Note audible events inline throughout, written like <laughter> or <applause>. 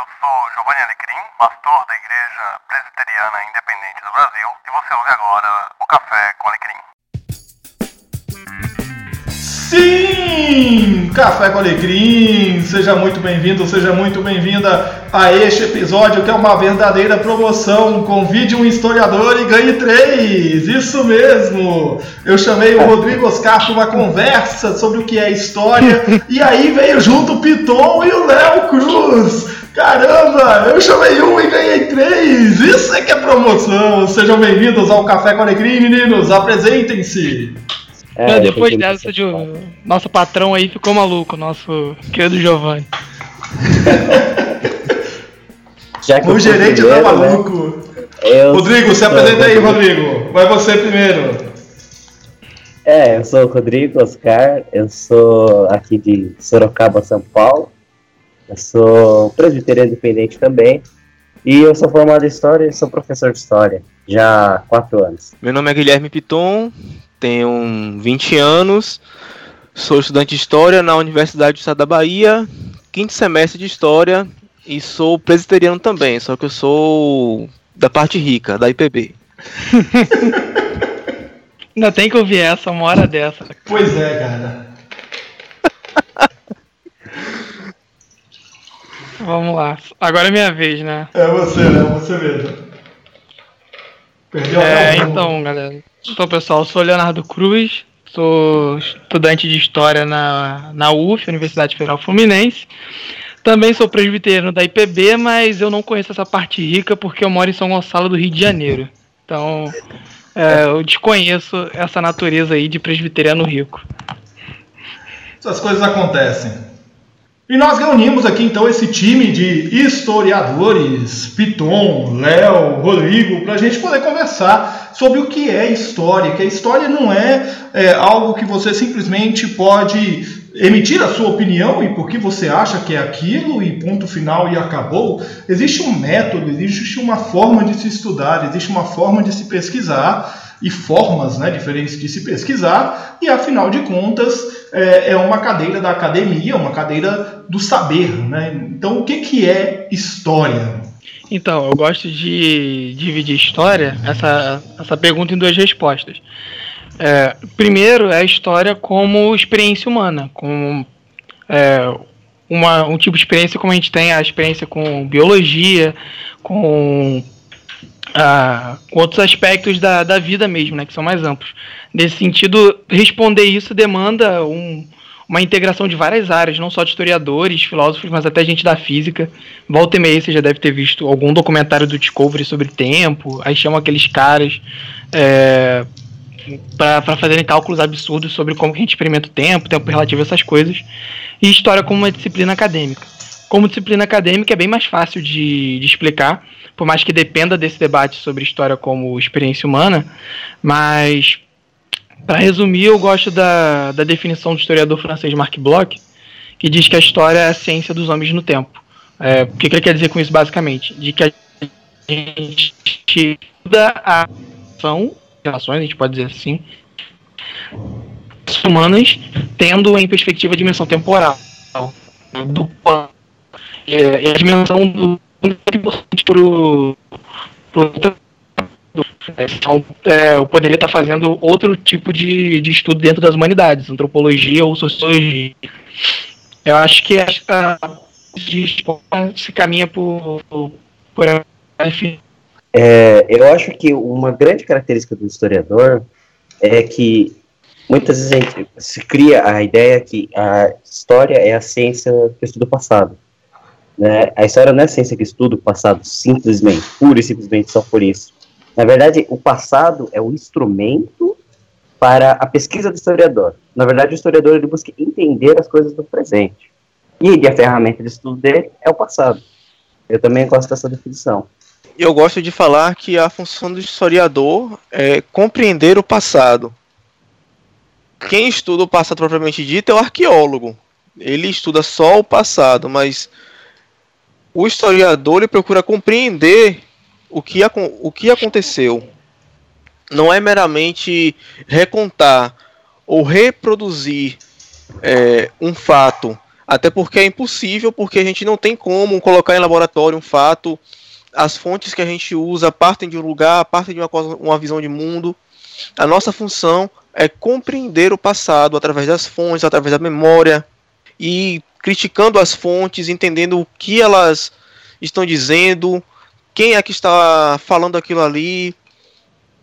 eu sou Giovanni Alecrim, pastor da Igreja Presbiteriana Independente do Brasil, e você ouve agora o Café com Sim! Alecrim. Café com Alecrim! Seja muito bem-vindo, seja muito bem-vinda a este episódio que é uma verdadeira promoção. Convide um historiador e ganhe três! Isso mesmo! Eu chamei o Rodrigo Oscar para uma conversa sobre o que é história e aí veio junto o Piton e o Léo Cruz! Caramba, eu chamei um e ganhei três! Isso é que é promoção! Sejam bem-vindos ao Café com Alecrim, meninos! Apresentem-se! É, depois dessa, de, nosso patrão aí ficou maluco, nosso querido Giovanni. <laughs> o gerente tá maluco. Né? Rodrigo, se apresenta aí, Rodrigo. Vai você primeiro. É, eu sou o Rodrigo Oscar, eu sou aqui de Sorocaba, São Paulo. Eu sou presbiteriano independente também. E eu sou formado em História e sou professor de História já há quatro anos. Meu nome é Guilherme Piton, tenho 20 anos, sou estudante de História na Universidade do Estado da Bahia, quinto semestre de História e sou presbiteriano também, só que eu sou da parte rica, da IPB. <laughs> Ainda tem que ouvir essa, uma hora dessa. Pois é, cara. Vamos lá. Agora é minha vez, né? É você, né? Você mesmo. Perdeu é, então, galera. Então, pessoal, eu sou Leonardo Cruz, sou estudante de História na, na UF, Universidade Federal Fluminense. Também sou presbiteriano da IPB, mas eu não conheço essa parte rica porque eu moro em São Gonçalo do Rio de Janeiro. Então, é, eu desconheço essa natureza aí de presbiteriano rico. Essas coisas acontecem. E nós reunimos aqui então esse time de historiadores, Piton, Léo, Rodrigo, para a gente poder conversar sobre o que é história. Que a história não é, é, algo que você simplesmente pode emitir a sua opinião e por que você acha que é aquilo e ponto final e acabou. Existe um método, existe uma forma de se estudar, existe uma forma de se pesquisar e formas né, diferentes de se pesquisar, e afinal de contas é, é, uma cadeira da academia, uma cadeira do saber. Né? Então, o que, que é história? Então, eu gosto de dividir história, essa, essa pergunta, em duas respostas. É, primeiro, é a história como experiência humana, como é, uma, um tipo de experiência como a gente tem a experiência com biologia, com ah, outros aspectos da, da vida mesmo, né, que são mais amplos. Nesse sentido, responder isso demanda um, uma integração de várias áreas, não só de historiadores, filósofos, mas até gente da física. Volta e meia você já deve ter visto algum documentário do Discovery sobre tempo, aí chamam aqueles caras é, para fazerem cálculos absurdos sobre como a gente experimenta o tempo, tempo relativo, essas coisas. E história como uma disciplina acadêmica. Como disciplina acadêmica é bem mais fácil de, de explicar, por mais que dependa desse debate sobre história como experiência humana, mas para resumir, eu gosto da, da definição do historiador francês Marc Bloch, que diz que a história é a ciência dos homens no tempo. É, o que, que ele quer dizer com isso, basicamente? De que a gente estuda a ação, relações, a gente pode dizer assim, humanas, tendo em perspectiva a dimensão temporal do e a dimensão do muito importante pro, pro então, é, eu poderia estar fazendo outro tipo de, de estudo dentro das humanidades, antropologia ou sociologia. Eu acho que a, se caminha por, por é, eu acho que uma grande característica do historiador é que muitas vezes a gente se cria a ideia que a história é a ciência que estuda o passado. Né? A história não é ciência que estuda o passado simplesmente, pura e simplesmente só por isso. Na verdade, o passado é o instrumento para a pesquisa do historiador. Na verdade, o historiador ele busca entender as coisas do presente. E a ferramenta de estudo dele é o passado. Eu também gosto dessa definição. Eu gosto de falar que a função do historiador é compreender o passado. Quem estuda o passado propriamente dito é o arqueólogo. Ele estuda só o passado, mas o historiador ele procura compreender o que, o que aconteceu. Não é meramente recontar ou reproduzir é, um fato Até porque é impossível, porque a gente não tem como colocar em laboratório um fato. As fontes que a gente usa partem de um lugar, partem de uma, uma visão de mundo. A nossa função é compreender o passado através das fontes, através da memória e criticando as fontes, entendendo o que elas estão dizendo, quem é que está falando aquilo ali,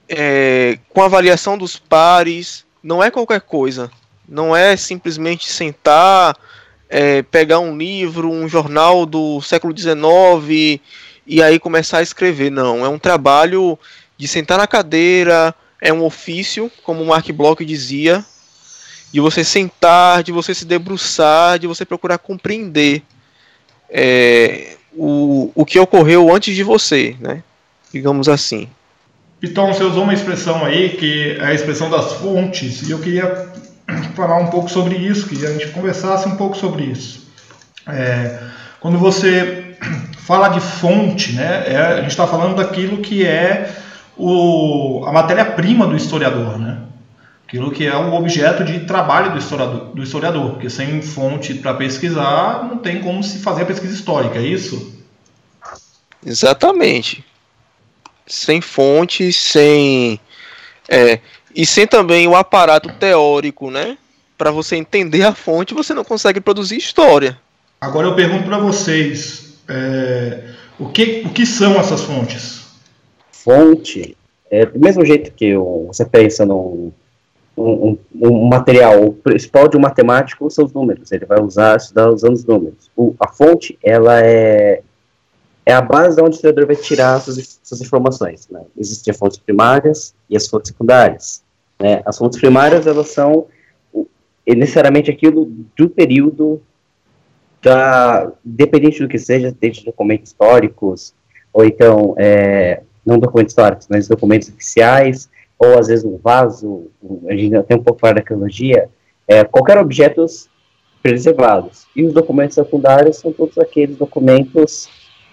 é, com avaliação dos pares, não é qualquer coisa. Não é simplesmente sentar, é, pegar um livro, um jornal do século XIX e aí começar a escrever. Não, é um trabalho de sentar na cadeira, é um ofício, como o Mark Bloch dizia, de você sentar, de você se debruçar, de você procurar compreender é, o, o que ocorreu antes de você, né? Digamos assim. Então, você usou uma expressão aí, que é a expressão das fontes, e eu queria falar um pouco sobre isso, que a gente conversasse um pouco sobre isso. É, quando você fala de fonte, né, é, a gente está falando daquilo que é o, a matéria-prima do historiador, né? Aquilo que é o objeto de trabalho do historiador, do historiador porque sem fonte para pesquisar não tem como se fazer a pesquisa histórica, é isso? Exatamente sem fonte, sem. É, e sem também o aparato teórico, né? Para você entender a fonte, você não consegue produzir história. Agora eu pergunto para vocês: é, o, que, o que são essas fontes? Fonte, é, do mesmo jeito que você pensa num um, um, um, material, o principal de um matemático são os números, ele vai usar, estudar usando os números. O, a fonte, ela é é a base de onde o historiador vai tirar suas, suas informações. Né? Existem as fontes primárias e as fontes secundárias. Né? As fontes primárias, elas são necessariamente aquilo do período da, dependente do que seja, desde documentos históricos, ou então, é, não documentos históricos, mas documentos oficiais, ou às vezes um vaso, a gente tem um pouco de arqueologia, é, qualquer objetos preservados. E os documentos secundários são todos aqueles documentos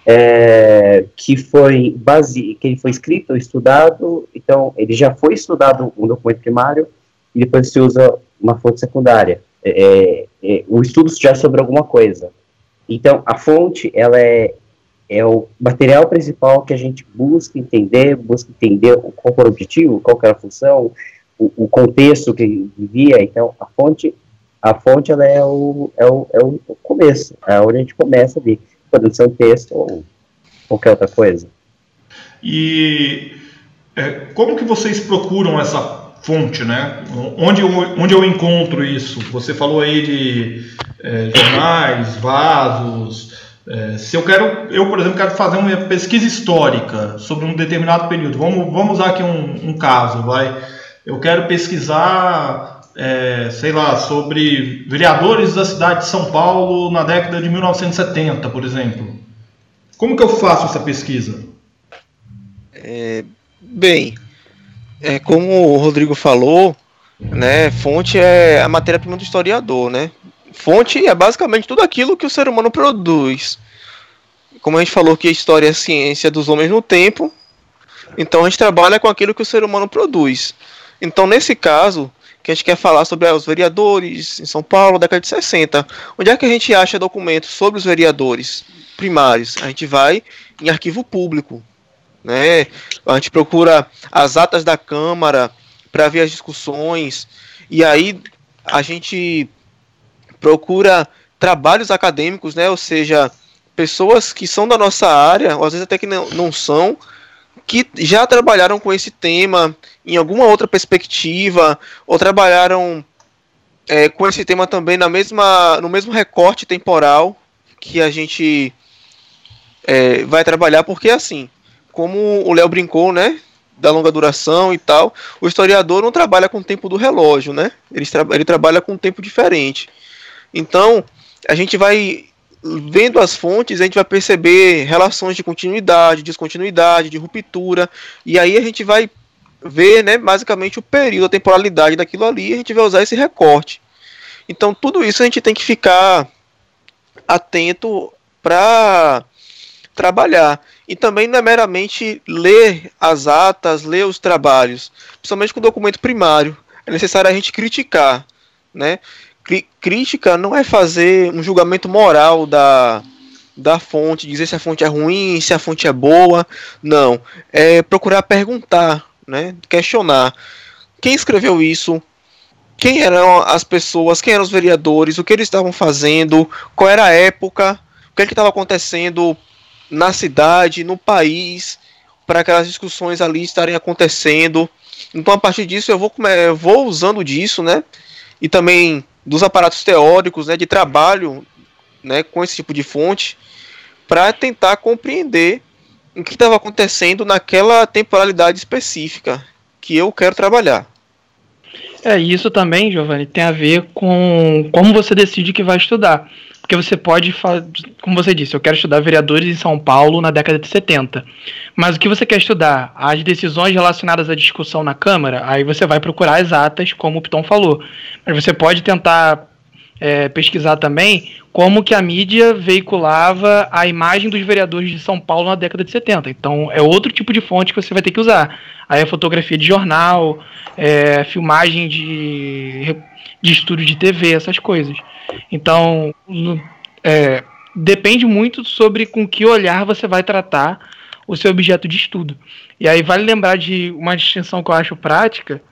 é, que foi base, que ele foi escrito, estudado, então ele já foi estudado um documento primário e depois se usa uma fonte secundária. É, é, é, o estudo já sobre alguma coisa. Então a fonte ela é é o material principal que a gente busca entender, busca entender qual era o objetivo, qual era a função, o, o contexto que vivia. Então a fonte a fonte ela é o, é o, é o começo, é onde a gente começa ali pode ser um texto ou qualquer outra coisa. E é, como que vocês procuram essa fonte, né? Onde eu, onde eu encontro isso? Você falou aí de é, jornais, vasos. É, se eu quero, eu por exemplo, quero fazer uma pesquisa histórica sobre um determinado período. Vamos, vamos usar aqui um, um caso, vai. Eu quero pesquisar é, sei lá, sobre vereadores da cidade de São Paulo na década de 1970, por exemplo. Como que eu faço essa pesquisa? É, bem, é, como o Rodrigo falou, né, fonte é a matéria-prima do historiador, né? Fonte é basicamente tudo aquilo que o ser humano produz. Como a gente falou que a história é a ciência dos homens no tempo, então a gente trabalha com aquilo que o ser humano produz. Então, nesse caso, que a gente quer falar sobre os vereadores em São Paulo, década de 60. Onde é que a gente acha documentos sobre os vereadores primários? A gente vai em arquivo público. Né? A gente procura as atas da Câmara para ver as discussões. E aí a gente procura trabalhos acadêmicos, né? ou seja, pessoas que são da nossa área, ou às vezes até que não, não são, que já trabalharam com esse tema em alguma outra perspectiva, ou trabalharam é, com esse tema também na mesma, no mesmo recorte temporal que a gente é, vai trabalhar, porque assim, como o Léo brincou, né? Da longa duração e tal, o historiador não trabalha com o tempo do relógio, né? Ele, tra ele trabalha com um tempo diferente. Então, a gente vai vendo as fontes, a gente vai perceber relações de continuidade, descontinuidade, de ruptura, e aí a gente vai ver, né, basicamente o período, a temporalidade daquilo ali, e a gente vai usar esse recorte. Então, tudo isso a gente tem que ficar atento para trabalhar. E também não é meramente ler as atas, ler os trabalhos, principalmente com o documento primário. É necessário a gente criticar, né? crítica não é fazer um julgamento moral da, da fonte, dizer se a fonte é ruim, se a fonte é boa. Não. É procurar perguntar, né? questionar. Quem escreveu isso? Quem eram as pessoas? Quem eram os vereadores? O que eles estavam fazendo? Qual era a época? O que é estava acontecendo na cidade, no país, para aquelas discussões ali estarem acontecendo? Então, a partir disso, eu vou, eu vou usando disso, né? E também dos aparatos teóricos, né, de trabalho, né, com esse tipo de fonte, para tentar compreender o que estava acontecendo naquela temporalidade específica que eu quero trabalhar. É, isso também, Giovanni, tem a ver com como você decide que vai estudar. Porque você pode, como você disse, eu quero estudar vereadores em São Paulo na década de 70. Mas o que você quer estudar? As decisões relacionadas à discussão na Câmara, aí você vai procurar as atas, como o Piton falou. Mas você pode tentar é, pesquisar também como que a mídia veiculava a imagem dos vereadores de São Paulo na década de 70. Então é outro tipo de fonte que você vai ter que usar. Aí é fotografia de jornal, é, filmagem de, de estúdio de TV, essas coisas. Então, é, depende muito sobre com que olhar você vai tratar o seu objeto de estudo. E aí vale lembrar de uma distinção que eu acho prática,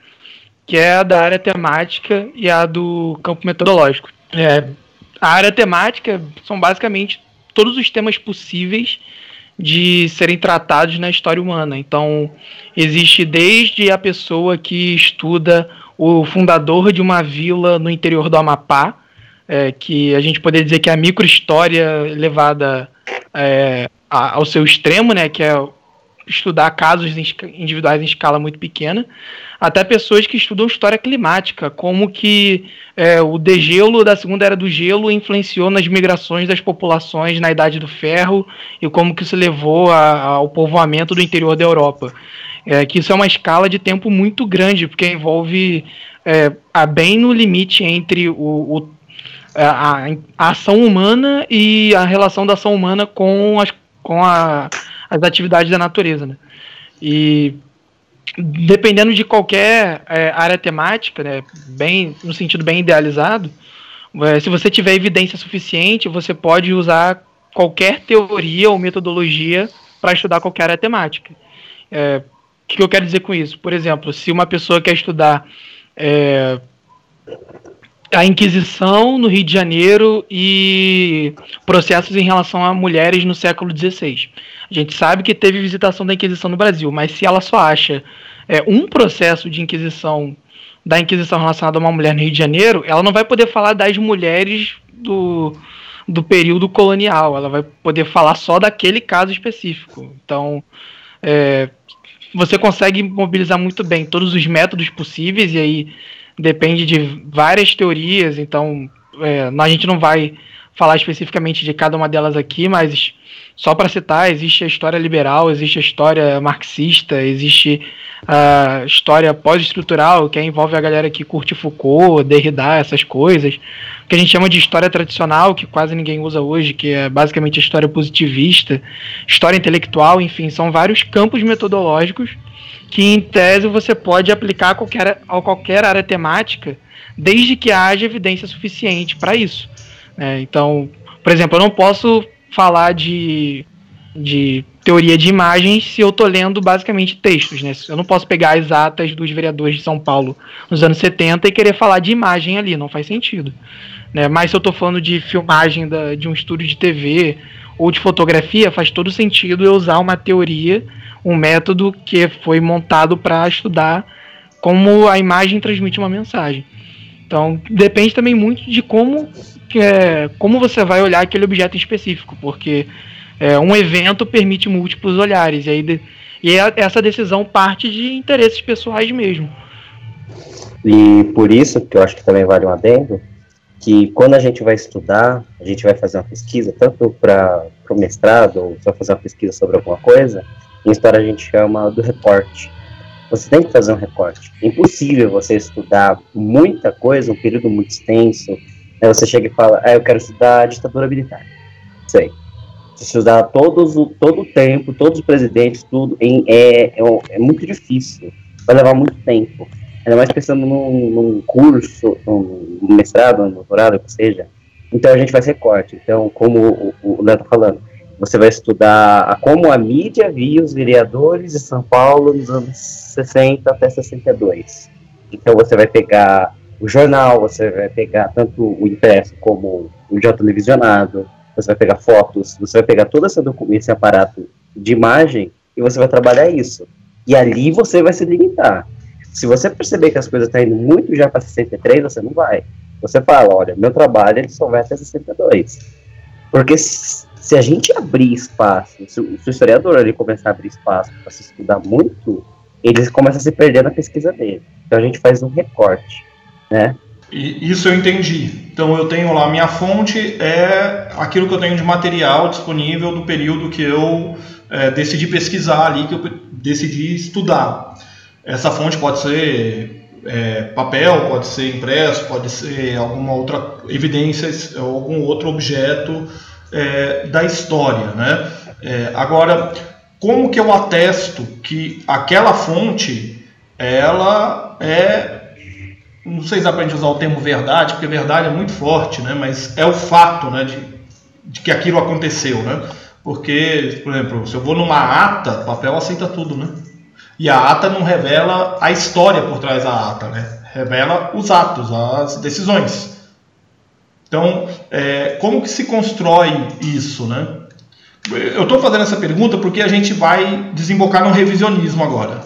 que é a da área temática e a do campo metodológico. É, a área temática são basicamente todos os temas possíveis de serem tratados na história humana. Então, existe desde a pessoa que estuda o fundador de uma vila no interior do Amapá, é, que a gente poderia dizer que é a microhistória levada é, ao seu extremo, né, que é estudar casos individuais em escala muito pequena, até pessoas que estudam história climática, como que é, o degelo da segunda era do gelo influenciou nas migrações das populações na Idade do Ferro e como que isso levou a, ao povoamento do interior da Europa. É, que isso é uma escala de tempo muito grande, porque envolve é, a bem no limite entre o, o a, a, ação humana e a relação da ação humana com as, com a, as atividades da natureza. Né? E dependendo de qualquer é, área temática, né, bem, no sentido bem idealizado, é, se você tiver evidência suficiente, você pode usar qualquer teoria ou metodologia para estudar qualquer área temática. É, o que eu quero dizer com isso? Por exemplo, se uma pessoa quer estudar é, a Inquisição no Rio de Janeiro e processos em relação a mulheres no século XVI. A gente sabe que teve visitação da Inquisição no Brasil, mas se ela só acha é, um processo de Inquisição da Inquisição relacionada a uma mulher no Rio de Janeiro, ela não vai poder falar das mulheres do, do período colonial, ela vai poder falar só daquele caso específico. Então, é, você consegue mobilizar muito bem todos os métodos possíveis e aí depende de várias teorias, então é, a gente não vai falar especificamente de cada uma delas aqui, mas só para citar, existe a história liberal, existe a história marxista, existe a história pós-estrutural, que envolve a galera que curte Foucault, Derrida, essas coisas, que a gente chama de história tradicional, que quase ninguém usa hoje, que é basicamente a história positivista, história intelectual, enfim, são vários campos metodológicos que em tese você pode aplicar a qualquer, a qualquer área temática, desde que haja evidência suficiente para isso. É, então, por exemplo, eu não posso falar de, de teoria de imagens se eu estou lendo basicamente textos. Né? Eu não posso pegar as atas dos vereadores de São Paulo nos anos 70 e querer falar de imagem ali, não faz sentido. Né? Mas se eu estou falando de filmagem da, de um estúdio de TV ou de fotografia, faz todo sentido eu usar uma teoria um método que foi montado para estudar como a imagem transmite uma mensagem. Então, depende também muito de como, é, como você vai olhar aquele objeto em específico, porque é, um evento permite múltiplos olhares, e, aí de, e essa decisão parte de interesses pessoais mesmo. E por isso, que eu acho que também vale um adendo, que quando a gente vai estudar, a gente vai fazer uma pesquisa, tanto para o mestrado, ou vai fazer uma pesquisa sobre alguma coisa, em história a gente chama do recorte. Você tem que fazer um recorte. É impossível você estudar muita coisa, um período muito extenso. Aí você chega e fala, ah, eu quero estudar ditadura militar. Sei. Se estudar todos todo o tempo, todos os presidentes, tudo, em, é, é, é muito difícil. Vai levar muito tempo. Ainda mais pensando num, num curso, num mestrado, num doutorado, que seja. Então a gente faz recorte. Então, como o Léo está falando, você vai estudar a como a mídia via os vereadores de São Paulo nos anos 60 até 62. Então você vai pegar o jornal, você vai pegar tanto o impresso como o já televisionado, você vai pegar fotos, você vai pegar todo esse, esse aparato de imagem e você vai trabalhar isso. E ali você vai se limitar. Se você perceber que as coisas estão indo muito já para 63, você não vai. Você fala, olha, meu trabalho ele só vai até 62. Porque se a gente abrir espaço, se o, se o historiador ele começar a abrir espaço para se estudar muito, ele começa a se perder na pesquisa dele. Então a gente faz um recorte, né? Isso eu entendi. Então eu tenho lá minha fonte é aquilo que eu tenho de material disponível do período que eu é, decidi pesquisar ali, que eu decidi estudar. Essa fonte pode ser é, papel, pode ser impresso, pode ser alguma outra evidência, algum outro objeto é, da história, né? É, agora, como que eu atesto que aquela fonte, ela é, não sei se dá para gente usar o termo verdade, porque verdade é muito forte, né? Mas é o fato, né? De, de que aquilo aconteceu, né? Porque, por exemplo, se eu vou numa ata, papel aceita tudo, né? E a ata não revela a história por trás da ata, né? Revela os atos, as decisões. Então, é, como que se constrói isso, né? Eu estou fazendo essa pergunta porque a gente vai desembocar no revisionismo agora.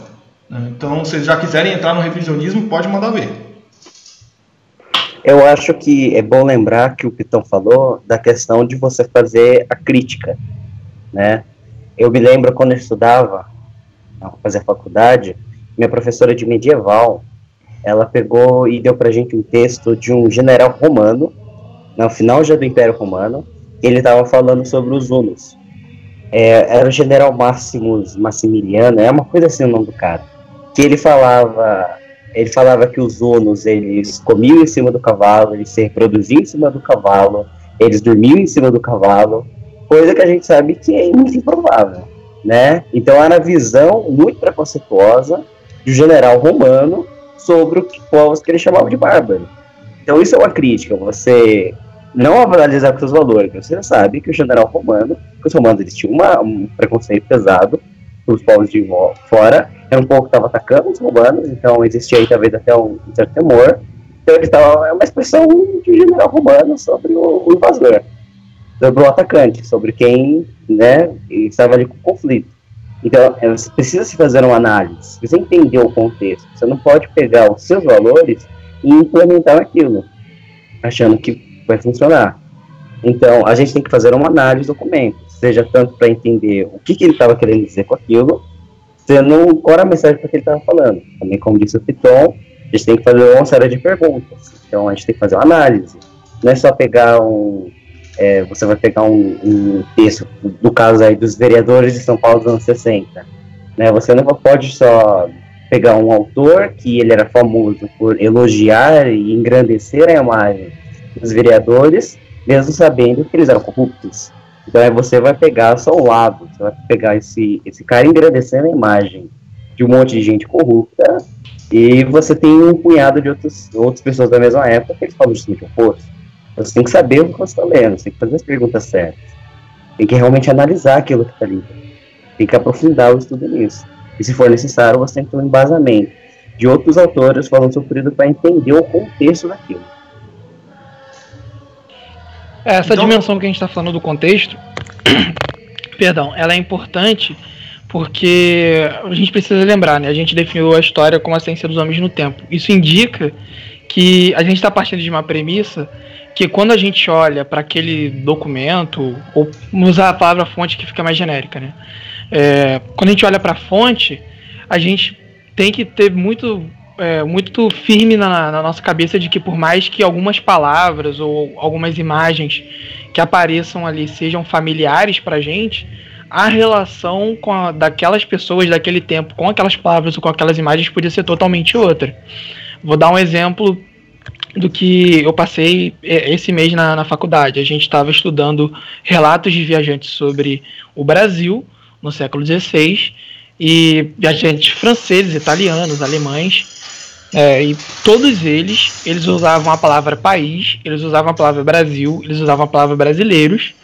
Né? Então, se já quiserem entrar no revisionismo, pode mandar ver. Eu acho que é bom lembrar que o Pitão falou da questão de você fazer a crítica, né? Eu me lembro quando eu estudava, fazer faculdade, minha professora de medieval, ela pegou e deu para gente um texto de um general romano no final já do Império Romano, ele estava falando sobre os hunos. É, era o general Maximus Maximiliano, é uma coisa assim o nome do cara. Que ele falava, ele falava que os hunos eles comiam em cima do cavalo, eles se reproduziam em cima do cavalo, eles dormiam em cima do cavalo, coisa que a gente sabe que é muito improvável, né? Então era a visão muito preconceituosa do general romano sobre os povos que ele chamava de bárbaro. Então isso é uma crítica, você não avalizar com seus valores. Você sabe que o general romano, os romanos eles tinham uma, um preconceito pesado os povos de fora, era um povo que estava atacando os romanos, então existia aí talvez até um, um certo temor. Então ele estava, é uma expressão de general romano sobre o, o, invasor, sobre o atacante, sobre quem né, estava ali com o conflito. Então, é, você precisa se fazer uma análise, você entender o contexto. Você não pode pegar os seus valores e implementar aquilo, achando que vai funcionar. Então, a gente tem que fazer uma análise do documento, seja tanto para entender o que, que ele estava querendo dizer com aquilo, sendo qual era a mensagem que ele estava falando. Também, como disse o Piton, a gente tem que fazer uma série de perguntas. Então, a gente tem que fazer uma análise. Não é só pegar um. É, você vai pegar um, um, texto, do caso aí dos vereadores de São Paulo dos anos 60. Né? Você não pode só pegar um autor que ele era famoso por elogiar e engrandecer a imagem dos vereadores, mesmo sabendo que eles eram corruptos. Então aí você vai pegar só um lado, você vai pegar esse, esse cara engrandecendo a imagem de um monte de gente corrupta, e você tem um punhado de outros, outras pessoas da mesma época que eles falam justamente o oposto. Você tem que saber o que você está lendo, você tem que fazer as perguntas certas. Tem que realmente analisar aquilo que está ali. Tem que aprofundar o estudo nisso. E se for necessário, você tem que ter um embasamento de outros autores falando sobre isso para entender o contexto daquilo. Essa então... dimensão que a gente está falando do contexto, <clears throat> perdão, ela é importante porque a gente precisa lembrar, né? A gente definiu a história como a ciência dos homens no tempo. Isso indica que a gente está partindo de uma premissa que quando a gente olha para aquele documento, ou usar a palavra fonte que fica mais genérica, né? É, quando a gente olha para a fonte, a gente tem que ter muito é, muito firme na, na, nossa cabeça de que por mais que algumas palavras ou algumas imagens que apareçam ali sejam familiares para gente, a relação com a, daquelas pessoas daquele tempo com aquelas palavras ou com aquelas imagens podia ser totalmente outra. Vou dar um exemplo do que eu passei é, esse mês na, na faculdade. A gente estava estudando relatos de viajantes sobre o Brasil no século XVI e viajantes franceses, italianos, alemães É, e todos eles, eles usavam a palavra país, eles usavam a palavra Brasil, eles usavam a palavra brasileiros,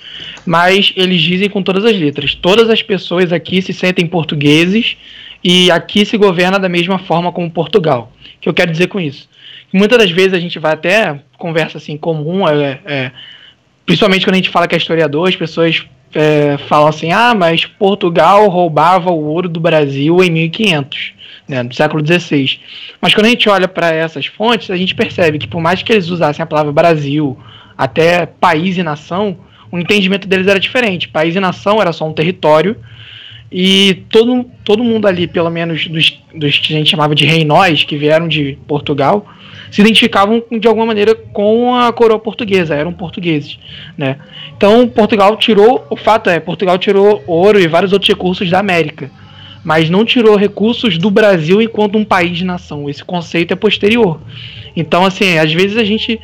mas eles dizem com todas as letras. Todas as pessoas aqui se sentem portugueses e aqui se governa da mesma forma como Portugal. O que eu quero dizer com isso? Muitas das vezes a gente vai até conversa assim comum, é, é, principalmente quando a gente fala que é historiador, as pessoas é, falam assim: ah, mas Portugal roubava o ouro do Brasil em 1500, né, no século XVI. Mas quando a gente olha para essas fontes, a gente percebe que por mais que eles usassem a palavra Brasil, até país e nação, o entendimento deles era diferente. País e nação era só um território e todo, todo mundo ali, pelo menos dos, dos que a gente chamava de reinóis, que vieram de Portugal, se identificavam de alguma maneira com a coroa portuguesa, eram portugueses, né? Então Portugal tirou, o fato é, Portugal tirou ouro e vários outros recursos da América, mas não tirou recursos do Brasil enquanto um país de nação. Esse conceito é posterior. Então, assim, às vezes a gente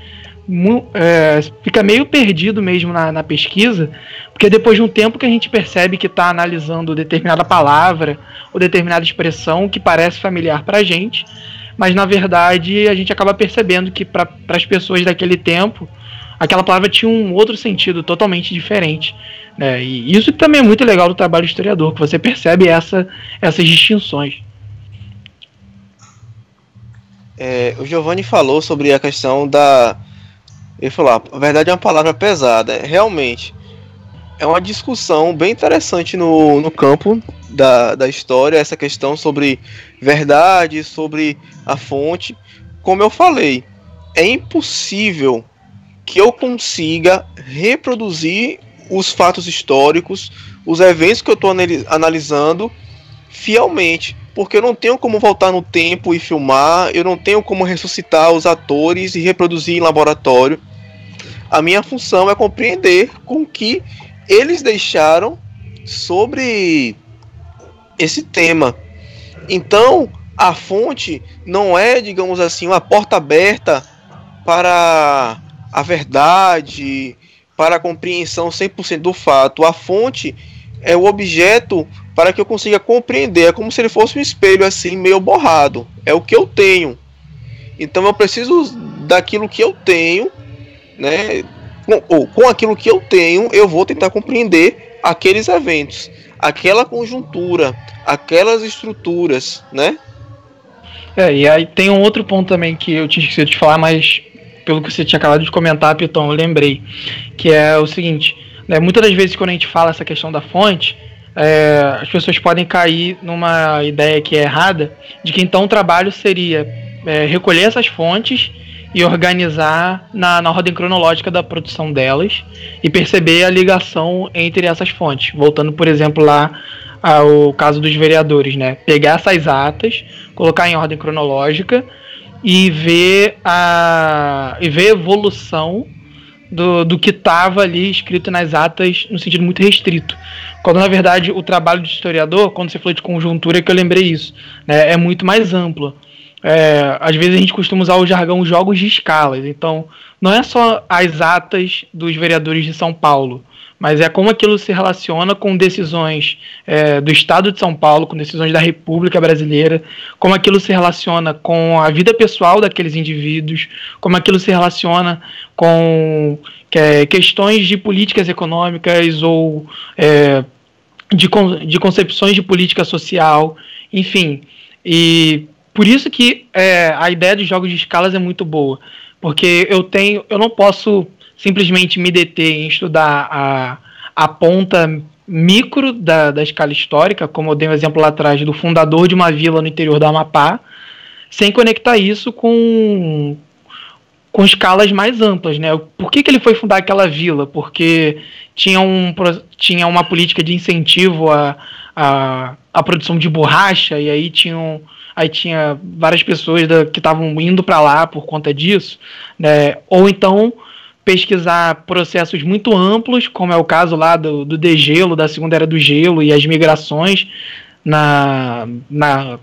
é, fica meio perdido mesmo na, na, pesquisa, porque depois de um tempo que a gente percebe que está analisando determinada palavra ou determinada expressão que parece familiar para a gente, mas na verdade a gente acaba percebendo que para as pessoas daquele tempo aquela palavra tinha um outro sentido totalmente diferente. Né? E isso também é muito legal do trabalho do historiador, que você percebe essa, essas distinções. É, o Giovanni falou sobre a questão da. Ele falou, a verdade é uma palavra pesada. Realmente, é uma discussão bem interessante no, no campo da, da história, essa questão sobre verdade, sobre a fonte. Como eu falei, é impossível que eu consiga reproduzir os fatos históricos, os eventos que eu estou analisando fielmente, porque eu não tenho como voltar no tempo e filmar, eu não tenho como ressuscitar os atores e reproduzir em laboratório. A minha função é compreender com que eles deixaram sobre esse tema. Então, a fonte não é, digamos assim, uma porta aberta para a verdade, para a compreensão 100% do fato. A fonte é o objeto para que eu consiga compreender. É como se ele fosse um espelho assim, meio borrado. É o que eu tenho. Então eu preciso daquilo que eu tenho, né? Com, ou com aquilo que eu tenho, eu vou tentar compreender aqueles eventos, aquela conjuntura, aquelas estruturas, né? É, e aí tem um outro ponto também que eu tinha esquecido de falar, mas pelo que você tinha acabado de comentar, Piton, eu lembrei, que é o seguinte, né, muitas das vezes quando a gente fala essa questão da fonte, é, as pessoas podem cair numa ideia que é errada, de que então o trabalho seria é, recolher essas fontes e organizar na, na ordem cronológica da produção delas e perceber a ligação entre essas fontes. Voltando, por exemplo, lá ao caso dos vereadores, né? Pegar essas atas, colocar em ordem cronológica e ver a, e ver a evolução do, do que estava ali escrito nas atas no sentido muito restrito. Quando na verdade o trabalho do historiador, quando você falou de conjuntura, é que eu lembrei isso, né, é muito mais amplo. É, às vezes a gente costuma usar o jargão jogos de escalas. Então, não é só as atas dos vereadores de São Paulo, mas é como aquilo se relaciona com decisões é, do Estado de São Paulo, com decisões da República Brasileira, como aquilo se relaciona com a vida pessoal daqueles indivíduos, como aquilo se relaciona com é, questões de políticas econômicas ou é, de, de concepções de política social, enfim. E por isso que é, a ideia dos jogos de escalas é muito boa. Porque eu tenho. Eu não posso simplesmente me deter em estudar a, a ponta micro da, da escala histórica, como eu dei um exemplo lá atrás do fundador de uma vila no interior do Amapá, sem conectar isso com, com escalas mais amplas, né? Por que, que ele foi fundar aquela vila? Porque tinha, um, tinha uma política de incentivo à, à, à produção de borracha, e aí tinham aí tinha várias pessoas da, que estavam indo para lá por conta disso, né? Ou então pesquisar processos muito amplos, como é o caso lá do, do degelo, da Segunda Era do Gelo e as migrações na, na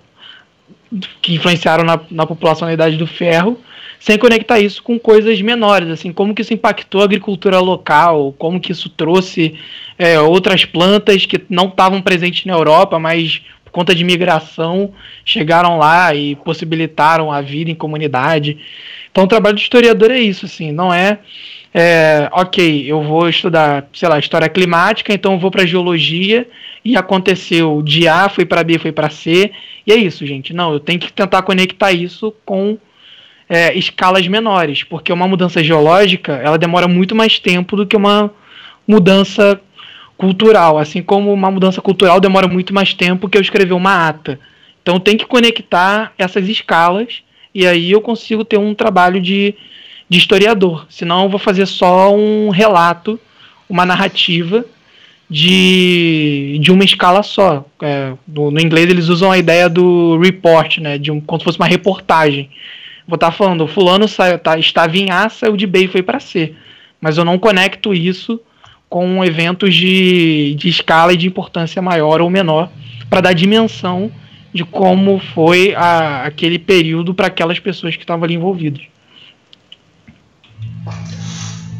que influenciaram na, na população da Idade do Ferro, sem conectar isso com coisas menores, assim, como que isso impactou a agricultura local, como que isso trouxe é, outras plantas que não estavam presentes na Europa, mas conta de migração, chegaram lá e possibilitaram a vida em comunidade. Então o trabalho do historiador é isso, assim, não é, é ok, eu vou estudar, sei lá, história climática, então vou para geologia e aconteceu de A foi para B, foi para C, e é isso, gente. Não, eu tenho que tentar conectar isso com é, escalas menores, porque uma mudança geológica ela demora muito mais tempo do que uma mudança cultural, assim como uma mudança cultural demora muito mais tempo que eu escrever uma ata. Então tem que conectar essas escalas e aí eu consigo ter um trabalho de, de historiador. Senão eu vou fazer só um relato, uma narrativa de, de uma escala só. É, no, no, inglês eles usam a ideia do report, né, de um, como se fosse uma reportagem. Vou estar tá falando, fulano saiu, tá, estava em A, saiu de B e foi para C. Mas eu não conecto isso com eventos de, de escala e de importância maior ou menor para dar dimensão de como foi a, aquele período para aquelas pessoas que estavam ali envolvidas.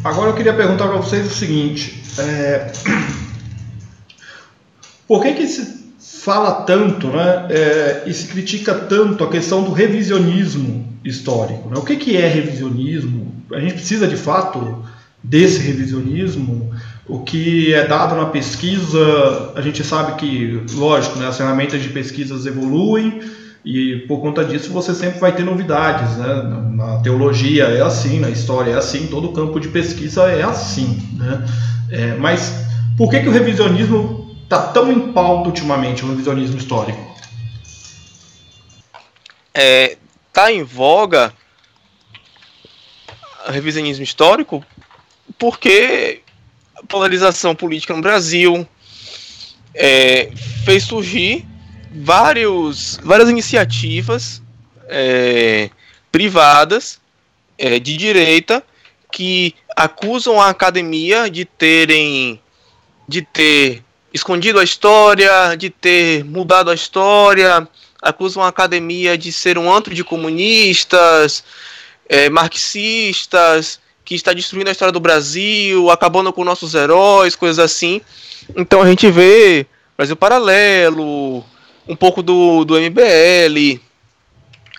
Agora eu queria perguntar para vocês o seguinte: é... <clears throat> por que, que se fala tanto né, é, e se critica tanto a questão do revisionismo histórico? Né? O que, que é revisionismo? A gente precisa de fato desse revisionismo? O que é dado na pesquisa, a gente sabe que, lógico, né, as ferramentas de pesquisas evoluem e por conta disso você sempre vai ter novidades. Né? Na teologia é assim, na história é assim, todo campo de pesquisa é assim. Né? É, mas por que, que o revisionismo está tão em pauta ultimamente, o revisionismo histórico? É, tá em voga o revisionismo histórico porque polarização política no Brasil, é, fez surgir vários, várias iniciativas é, privadas é, de direita que acusam a academia de terem de ter escondido a história, de ter mudado a história, acusam a academia de ser um antro de comunistas, é, marxistas, que está destruindo a história do Brasil, acabando com nossos heróis, coisas assim. Então a gente vê Brasil Paralelo, um pouco do, do MBL.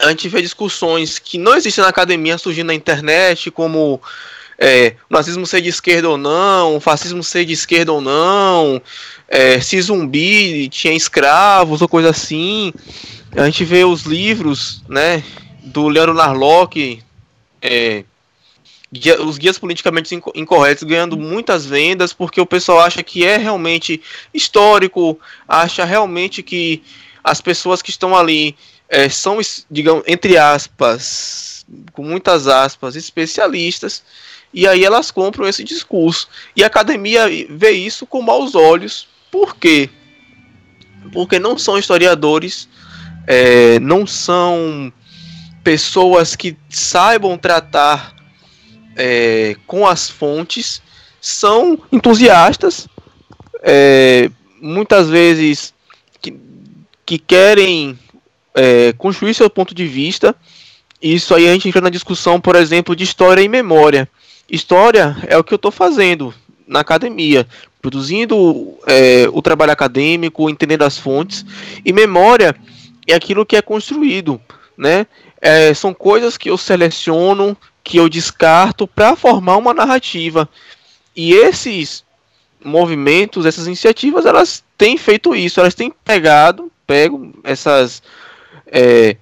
A gente vê discussões que não existem na academia surgindo na internet, como é, o nazismo ser de esquerda ou não, o fascismo ser de esquerda ou não, é, se zumbi tinha escravos ou coisa assim. A gente vê os livros né, do Leandro Narlock, é, os guias politicamente incorretos ganhando muitas vendas porque o pessoal acha que é realmente histórico, acha realmente que as pessoas que estão ali é, são, digamos, entre aspas, com muitas aspas, especialistas, e aí elas compram esse discurso. E a academia vê isso com maus olhos. Por quê? Porque não são historiadores, é, não são pessoas que saibam tratar é, com as fontes são entusiastas, é, muitas vezes que, que querem é, construir seu ponto de vista. Isso aí a gente entra na discussão, por exemplo, de história e memória. História é o que eu estou fazendo na academia, produzindo é, o trabalho acadêmico, entendendo as fontes, e memória é aquilo que é construído, né? É, são coisas que eu seleciono, que eu descarto para formar uma narrativa. E esses movimentos, essas iniciativas, elas têm feito isso, elas têm pegado, pego essas é,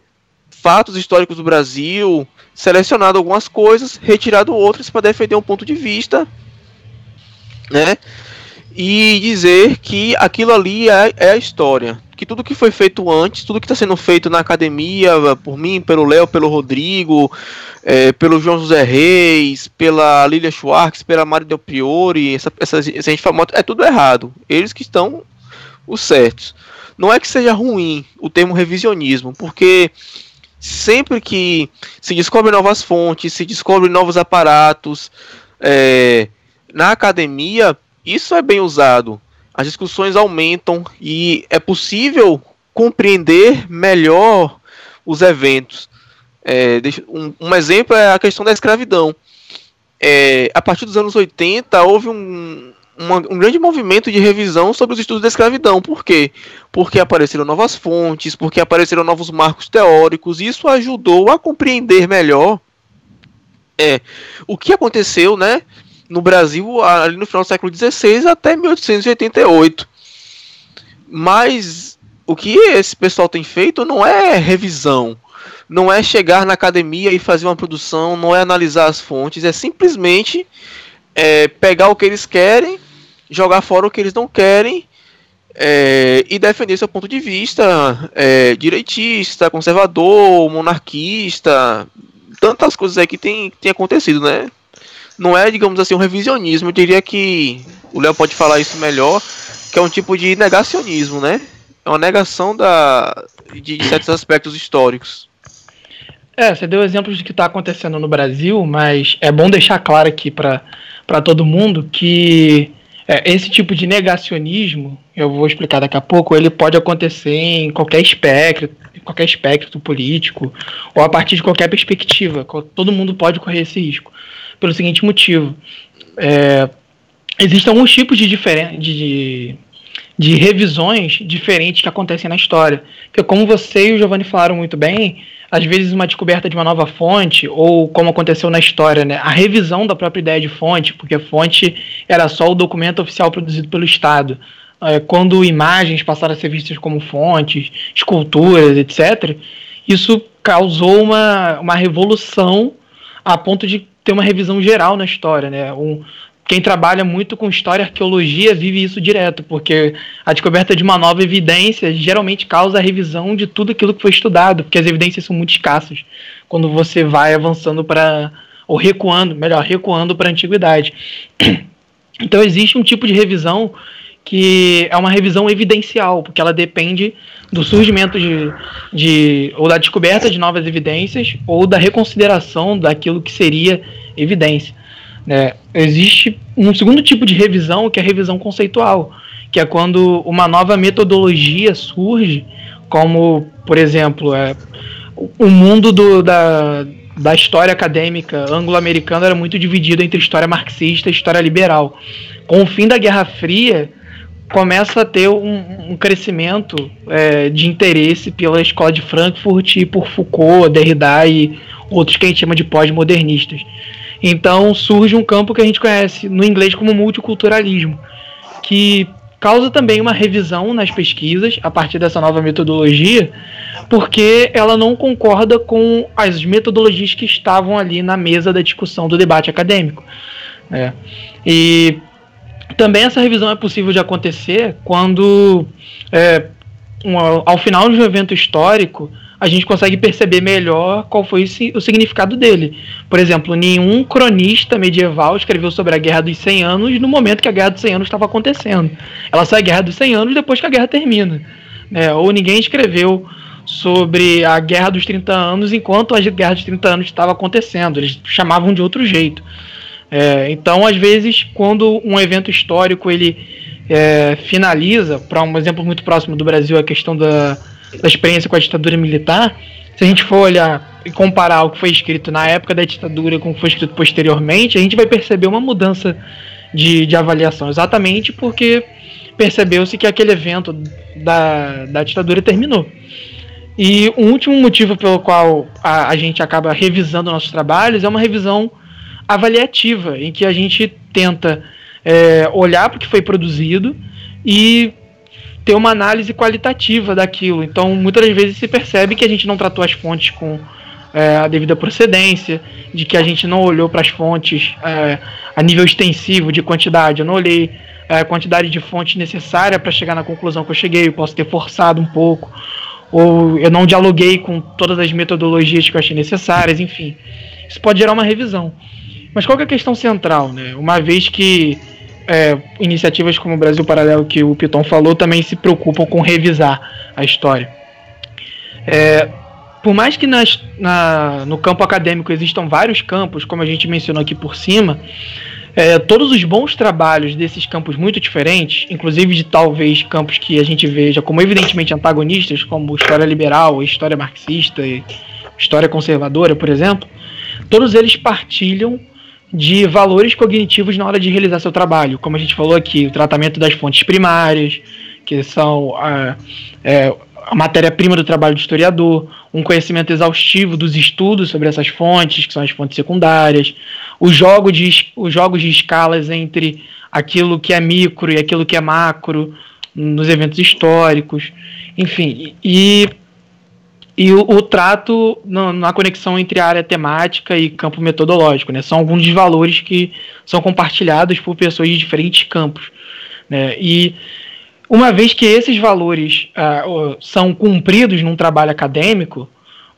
fatos históricos do Brasil, selecionado algumas coisas, retirado outras para defender um ponto de vista, né? E dizer que aquilo ali é, é a história que tudo que foi feito antes, tudo que está sendo feito na academia, por mim, pelo Léo, pelo Rodrigo, é, pelo João José Reis, pela Lilia Schwartz, pela Mário Del Priori, essa, essa, essa gente famosa, é tudo errado. Eles que estão os certos. Não é que seja ruim o termo revisionismo, porque sempre que se descobre novas fontes, se descobre novos aparatos é, na academia, isso é bem usado as discussões aumentam e é possível compreender melhor os eventos. É, um, um, exemplo é a questão da escravidão. É, a partir dos anos 80 houve um, uma, um grande movimento de revisão sobre os estudos da escravidão. Por quê? Porque apareceram novas fontes, porque apareceram novos marcos teóricos, isso ajudou a compreender melhor é, o que aconteceu né, no Brasil ali no final do século XVI até 1888. Mas o que esse pessoal tem feito não é revisão, não é chegar na academia e fazer uma produção, não é analisar as fontes, é simplesmente é, pegar o que eles querem, jogar fora o que eles não querem é, e defender seu ponto de vista é, direitista, conservador, monarquista, tantas coisas aí que tem, tem acontecido, né? Não é, digamos assim, um revisionismo, eu diria que o Léo pode falar isso melhor, que é um tipo de negacionismo, né? É uma negação da, de, de certos aspectos históricos. É, você deu exemplos do que está acontecendo no Brasil, mas é bom deixar claro aqui para todo mundo que é, esse tipo de negacionismo, eu vou explicar daqui a pouco, ele pode acontecer em qualquer espectro, qualquer espectro político, ou a partir de qualquer perspectiva. Todo mundo pode correr esse risco. Pelo seguinte motivo. É, existem alguns tipos de, diferen de, de revisões diferentes que acontecem na história. Porque como você e o Giovanni falaram muito bem, às vezes uma descoberta de uma nova fonte, ou como aconteceu na história, né, a revisão da própria ideia de fonte, porque a fonte era só o documento oficial produzido pelo Estado. É, quando imagens passaram a ser vistas como fontes, esculturas, etc., isso causou uma, uma revolução a ponto de ter uma revisão geral na história. Né? Um, quem trabalha muito com história e arqueologia vive isso direto, porque a descoberta de uma nova evidência geralmente causa a revisão de tudo aquilo que foi estudado, porque as evidências são muito escassas quando você vai avançando para ou recuando, melhor, recuando para a antiguidade. <clears throat> Então existe um tipo de revisão que é uma revisão evidencial, porque ela depende do surgimento de, de ou da descoberta de novas evidências ou da reconsideração daquilo que seria evidência. É, existe um segundo tipo de revisão, que é a revisão conceitual, que é quando uma nova metodologia surge, como, por exemplo, é, o mundo do, da, da história acadêmica anglo-americana era muito dividido entre história marxista e história liberal. Com o fim da Guerra Fria, começa a ter um, um crescimento é, de interesse pela escola de Frankfurt e por Foucault, Derrida e outros que a gente chama de pós-modernistas. Então surge um campo que a gente conhece no inglês como multiculturalismo, que causa também uma revisão nas pesquisas a partir dessa nova metodologia, porque ela não concorda com as metodologias que estavam ali na mesa da discussão do debate acadêmico. Né? E também essa revisão é possível de acontecer quando, é, um, ao final de um evento histórico, a gente consegue perceber melhor qual foi o significado dele. Por exemplo, nenhum cronista medieval escreveu sobre a Guerra dos 100 Anos no momento que a Guerra dos 100 Anos estava acontecendo. Ela sai Guerra dos 100 Anos depois que a guerra termina. Né? Ou ninguém escreveu sobre a Guerra dos 30 Anos enquanto a Guerra dos 30 Anos estava acontecendo. Eles chamavam de outro jeito. É, então, às vezes, quando um evento histórico ele é, finaliza, para um exemplo muito próximo do Brasil, a questão da da experiência com a ditadura militar, se a gente for olhar e comparar o que foi escrito na época da ditadura com o que foi escrito posteriormente, a gente vai perceber uma mudança de, de avaliação, exatamente porque percebeu-se que aquele evento da, da ditadura terminou. E um último motivo pelo qual a, a gente acaba revisando nossos trabalhos é uma revisão avaliativa, em que a gente tenta é, olhar para o que foi produzido e ter uma análise qualitativa daquilo. Então, muitas vezes se percebe que a gente não tratou as fontes com é, a devida procedência, de que a gente não olhou para as fontes é, a nível extensivo de quantidade. Eu não olhei é, a quantidade de fontes necessária para chegar na conclusão que eu cheguei. Eu posso ter forçado um pouco, ou eu não dialoguei com todas as metodologias que eu achei necessárias, enfim. Isso pode gerar uma revisão. Mas qual é a questão central? Né? Uma vez que é, iniciativas como o Brasil Paralelo, que o Piton falou, também se preocupam com revisar a história. É, por mais que nas, na, no campo acadêmico existam vários campos, como a gente mencionou aqui por cima, é, todos os bons trabalhos desses campos muito diferentes, inclusive de talvez campos que a gente veja como evidentemente antagonistas, como história liberal, história marxista, história conservadora, por exemplo, todos eles partilham de valores cognitivos na hora de realizar seu trabalho. Como a gente falou aqui, o tratamento das fontes primárias, que são a, é, a matéria-prima do trabalho do historiador, um conhecimento exaustivo dos estudos sobre essas fontes, que são as fontes secundárias, os jogos de, os jogos de escalas entre aquilo que é micro e aquilo que é macro nos eventos históricos, enfim, e, e o, o trato na conexão entre área temática e campo metodológico, né? São alguns valores que são compartilhados por pessoas de diferentes campos, né? E uma vez que esses valores uh, são cumpridos num trabalho acadêmico,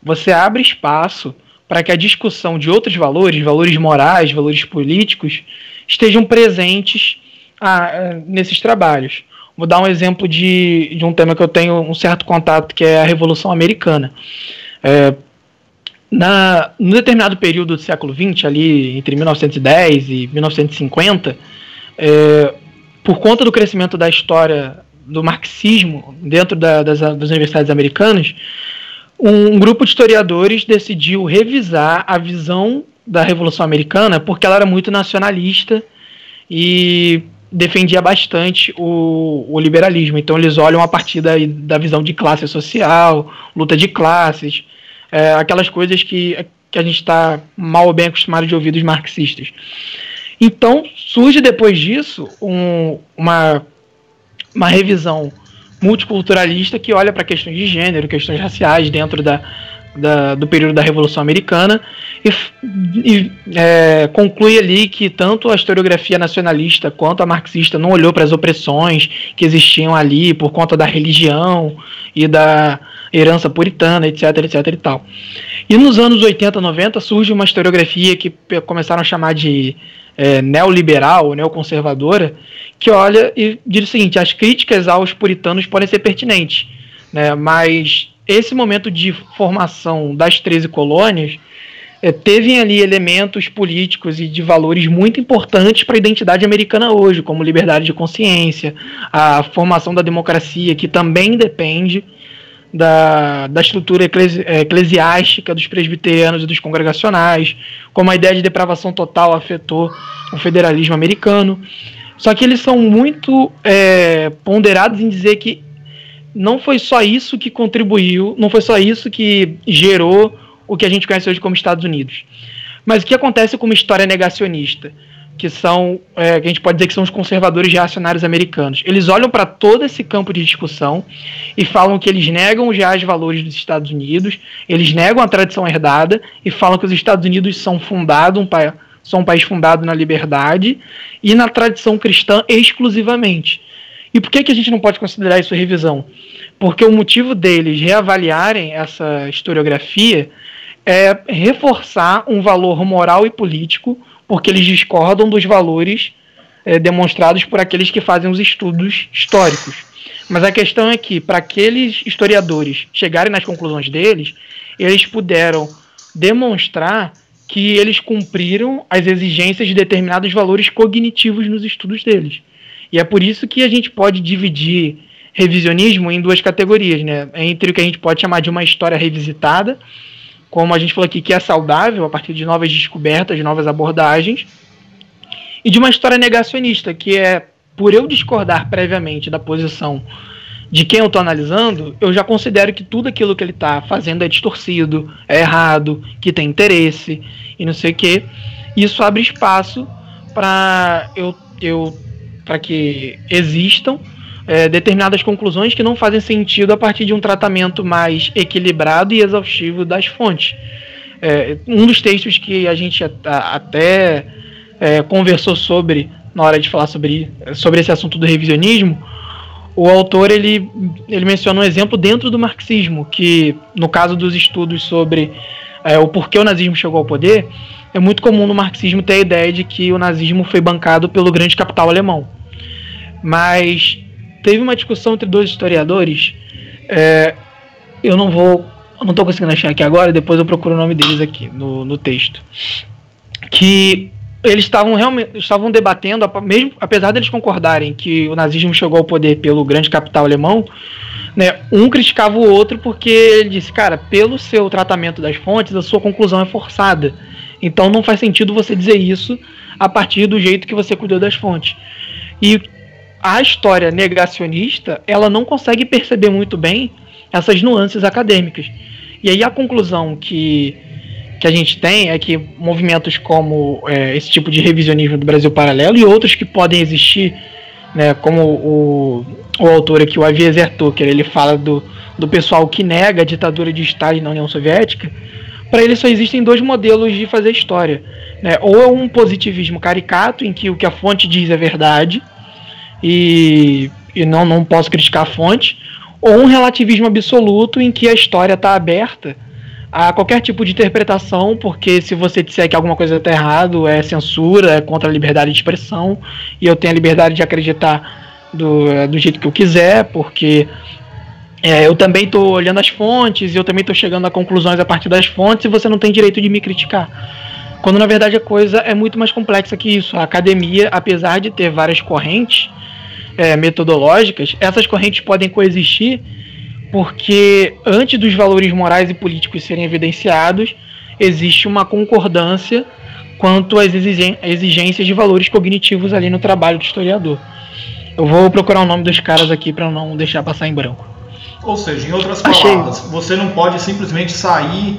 você abre espaço para que a discussão de outros valores, valores morais, valores políticos, estejam presentes uh, nesses trabalhos. Vou dar um exemplo de, de um tema que eu tenho um certo contato, que é a Revolução Americana. É, na, no determinado período do século XX, ali entre 1910 e 1950, é, por conta do crescimento da história do marxismo dentro da, das, das universidades americanas, um grupo de historiadores decidiu revisar a visão da Revolução Americana porque ela era muito nacionalista e defendia bastante o, o liberalismo. Então eles olham a partir da, da visão de classe social, luta de classes, é, aquelas coisas que, que a gente está mal ou bem acostumado de ouvir dos marxistas. Então, surge depois disso um, uma, uma revisão multiculturalista que olha para questões de gênero, questões raciais dentro da, da, do período da Revolução Americana e, e é, conclui ali que tanto a historiografia nacionalista quanto a marxista não olhou para as opressões que existiam ali por conta da religião e da herança puritana, etc, etc e tal. E nos anos 80, 90 surge uma historiografia que começaram a chamar de é, neoliberal, neoconservadora, que olha e diz o seguinte: as críticas aos puritanos podem ser pertinentes, né, mas esse momento de formação das 13 colônias é, teve ali elementos políticos e de valores muito importantes para a identidade americana hoje, como liberdade de consciência, a formação da democracia, que também depende da, da estrutura eclesi eclesiástica dos presbiterianos e dos congregacionais, como a ideia de depravação total afetou o federalismo americano. Só que eles são muito é, ponderados em dizer que não foi só isso que contribuiu, não foi só isso que gerou o que a gente conhece hoje como Estados Unidos. Mas o que acontece com uma história negacionista? que são, é, que a gente pode dizer que são os conservadores reacionários americanos. Eles olham para todo esse campo de discussão e falam que eles negam os reais valores dos Estados Unidos, eles negam a tradição herdada e falam que os Estados Unidos são fundados, um são um país fundado na liberdade e na tradição cristã exclusivamente. E por que, que a gente não pode considerar isso revisão? Porque o motivo deles reavaliarem essa historiografia é reforçar um valor moral e político porque eles discordam dos valores é, demonstrados por aqueles que fazem os estudos históricos. Mas a questão é que, para aqueles historiadores chegarem nas conclusões deles, eles puderam demonstrar que eles cumpriram as exigências de determinados valores cognitivos nos estudos deles. E é por isso que a gente pode dividir revisionismo em duas categorias, né? Entre o que a gente pode chamar de uma história revisitada, como a gente falou aqui, que é saudável a partir de novas descobertas, de novas abordagens, e de uma história negacionista, que é por eu discordar previamente da posição de quem eu estou analisando, eu já considero que tudo aquilo que ele está fazendo é distorcido, é errado, que tem interesse e não sei o quê. Isso abre espaço para eu, eu para que existam é, determinadas conclusões que não fazem sentido a partir de um tratamento mais equilibrado e exaustivo das fontes. É, um dos textos que a gente até é, conversou sobre na hora de falar sobre, sobre esse assunto do revisionismo, o autor ele, ele menciona um exemplo dentro do marxismo, que no caso dos estudos sobre é, o porquê o nazismo chegou ao poder, é muito comum no marxismo ter a ideia de que o nazismo foi bancado pelo grande capital alemão. Mas teve uma discussão entre dois historiadores. É, eu não vou. Não estou conseguindo achar aqui agora, depois eu procuro o nome deles aqui no, no texto. Que eles estavam realmente estavam debatendo, mesmo apesar deles concordarem que o nazismo chegou ao poder pelo grande capital alemão, né, um criticava o outro porque ele disse, cara, pelo seu tratamento das fontes, a sua conclusão é forçada. Então não faz sentido você dizer isso a partir do jeito que você cuidou das fontes. E a história negacionista, ela não consegue perceber muito bem essas nuances acadêmicas. E aí a conclusão que, que a gente tem é que movimentos como é, esse tipo de revisionismo do Brasil Paralelo e outros que podem existir, né, como o, o autor aqui, o Aviezer Tucker, ele fala do, do pessoal que nega a ditadura de Stalin na União Soviética, para ele só existem dois modelos de fazer história. Né? Ou é um positivismo caricato, em que o que a fonte diz é verdade, e, e não, não posso criticar a fonte, ou um relativismo absoluto em que a história está aberta a qualquer tipo de interpretação, porque se você disser que alguma coisa está errado, é censura, é contra a liberdade de expressão, e eu tenho a liberdade de acreditar do, do jeito que eu quiser, porque é, eu também estou olhando as fontes, eu também estou chegando a conclusões a partir das fontes, e você não tem direito de me criticar. Quando na verdade a coisa é muito mais complexa que isso. A academia, apesar de ter várias correntes, é, metodológicas, essas correntes podem coexistir porque antes dos valores morais e políticos serem evidenciados, existe uma concordância quanto às exigências de valores cognitivos ali no trabalho do historiador. Eu vou procurar o nome dos caras aqui para não deixar passar em branco. Ou seja, em outras palavras, Achei. você não pode simplesmente sair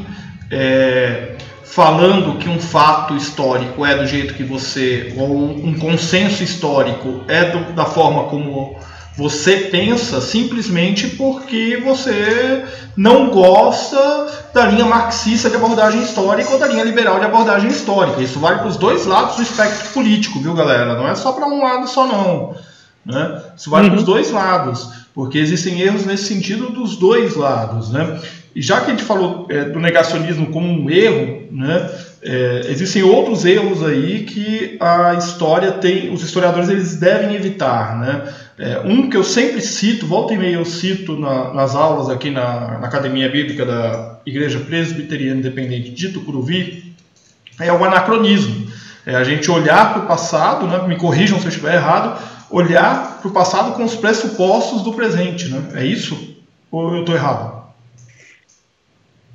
é, falando que um fato histórico é do jeito que você, ou um consenso histórico é do, da forma como você pensa, simplesmente porque você não gosta da linha marxista de abordagem histórica ou da linha liberal de abordagem histórica. Isso vale para os dois lados do espectro político, viu, galera? Não é só para um lado só, não. Né? Isso vale uhum. para os dois lados, porque existem erros nesse sentido dos dois lados. Né? E já que a gente falou é, do negacionismo como um erro, né, é, existem outros erros aí que a história tem, os historiadores eles devem evitar, né? É, um que eu sempre cito, volta e meia eu cito na, nas aulas aqui na, na, Academia Bíblica da Igreja Presbiteriana Independente de Tucuruvi, é o anacronismo. É a gente olhar para o passado, né, me corrijam se eu estiver errado, olhar para o passado com os pressupostos do presente. Né? É isso? Ou eu estou errado?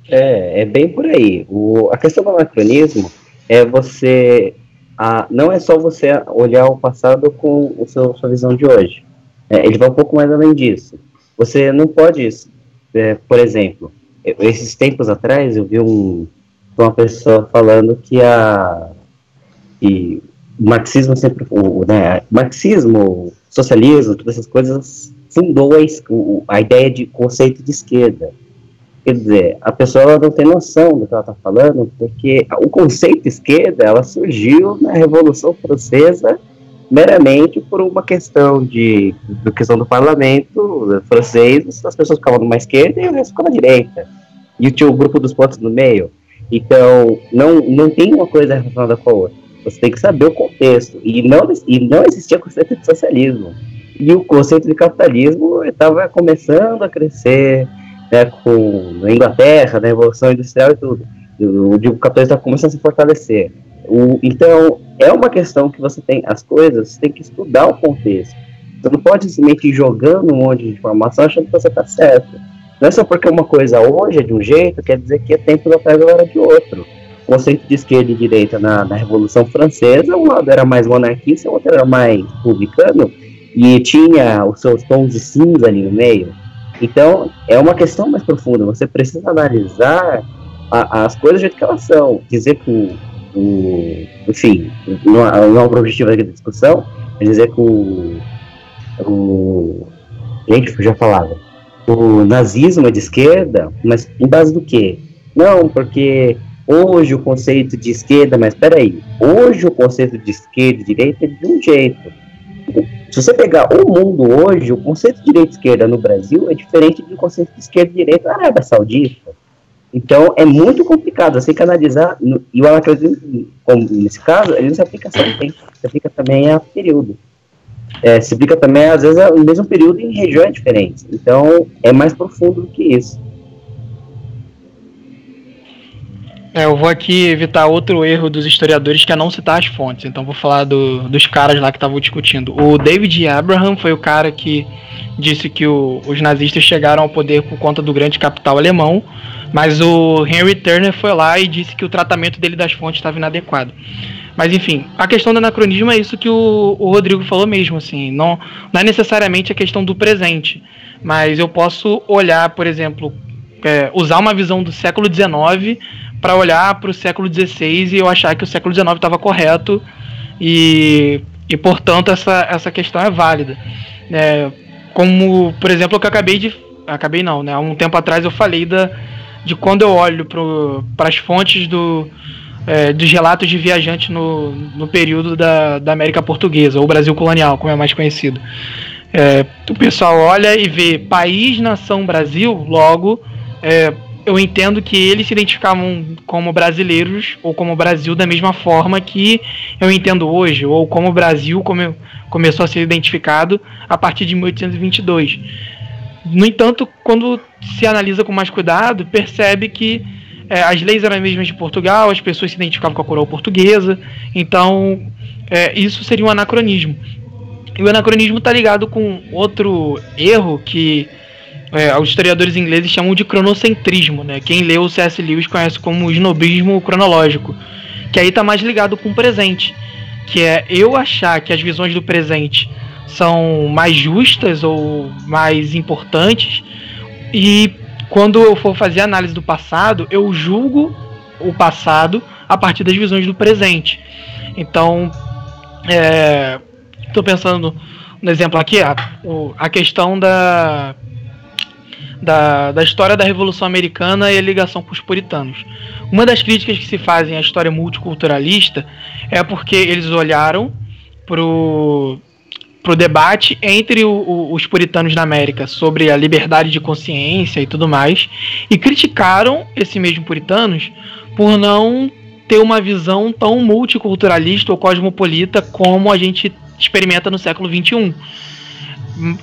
É, é bem por aí. O, a questão do anacronismo é você. A, não é só você olhar o passado com o seu, sua visão de hoje. É, ele vai um pouco mais além disso. Você não pode, é, por exemplo, esses tempos atrás eu vi um, uma pessoa falando que a que o marxismo sempre o né, marxismo, socialismo, todas essas coisas fundou a, a ideia de conceito de esquerda. Quer dizer, a pessoa não tem noção do que ela está falando, porque o conceito esquerda ela surgiu na Revolução Francesa meramente por uma questão de, questão do parlamento francês, as pessoas ficavam numa esquerda e o resto ficava na direita. E tinha o grupo dos pontos no meio. Então, não, não tem uma coisa relacionada com a outra. Você tem que saber o contexto. E não, e não existia conceito de socialismo. E o conceito de capitalismo estava começando a crescer, né, com a Inglaterra, na Revolução Industrial e tudo. O, o capitalismo está começando a se fortalecer. O, então, é uma questão que você tem, as coisas, você tem que estudar o contexto. Você não pode simplesmente ir jogando um monte de informação achando que você está certo. Não é só porque uma coisa hoje é de um jeito, quer dizer que é tempo atrás ela era de outro. O conceito de esquerda e direita na, na Revolução Francesa, um lado era mais monarquista, o outro era mais republicano, e tinha os seus tons de cinza ali no meio. Então, é uma questão mais profunda. Você precisa analisar a, as coisas do jeito que elas são. Dizer que o, enfim, não, não é o objetivo da discussão, é dizer que o, o gente, já falava, o nazismo é de esquerda, mas em base do quê? Não, porque hoje o conceito de esquerda, mas peraí, hoje o conceito de esquerda e direita é de um jeito. Se você pegar o mundo hoje, o conceito de direita e esquerda no Brasil é diferente do conceito de esquerda e direita na Arábia Saudita. Então é muito complicado, você analisar, e o anacronismo, como nesse caso, ele não se aplica só a tempo, se aplica também a período. É, se aplica também, às vezes, no mesmo período em regiões diferentes. Então é mais profundo do que isso. É, eu vou aqui evitar outro erro dos historiadores que é não citar as fontes. Então vou falar do, dos caras lá que estavam discutindo. O David Abraham foi o cara que disse que o, os nazistas chegaram ao poder por conta do grande capital alemão, Mas o Henry Turner foi lá e disse que o tratamento dele das fontes estava inadequado. Mas enfim, a questão do anacronismo é isso que o, o Rodrigo falou mesmo, assim, não, não é necessariamente a questão do presente, mas eu posso olhar, por exemplo, é, usar uma visão do século XIX para olhar para o século XVI e eu achar que o século XIX estava correto e, e portanto essa, essa questão é válida. É, como, por exemplo, o que eu acabei de. Acabei não, né? Há um tempo atrás eu falei da, de quando eu olho para as fontes do, é, dos relatos de viajantes no, no período da, da América Portuguesa, ou Brasil colonial, como é mais conhecido. É, o pessoal olha e vê país, nação, Brasil, logo é, eu entendo que eles se identificavam como brasileiros ou como Brasil da mesma forma que eu entendo hoje, ou como o Brasil come, começou a ser identificado a partir de 1822. No entanto, quando se analisa com mais cuidado, percebe que é, as leis eram as mesmas de Portugal, as pessoas se identificavam com a coroa portuguesa, então é, isso seria um anacronismo. E o anacronismo está ligado com outro erro que é, os historiadores ingleses chamam de cronocentrismo, né? Quem leu o C.S. Lewis conhece como snobismo cronológico, que aí está mais ligado com o presente, que é eu achar que as visões do presente são mais justas ou mais importantes e quando eu for fazer análise do passado, eu julgo o passado a partir das visões do presente. Então, estou é, pensando no exemplo aqui, a, a questão da, da, da história da Revolução Americana e a ligação com os puritanos. Uma das críticas que se fazem à história multiculturalista é porque eles olharam para pro debate entre o, o, os puritanos na América sobre a liberdade de consciência e tudo mais, e criticaram esses mesmos puritanos por não ter uma visão tão multiculturalista ou cosmopolita como a gente experimenta no século XXI.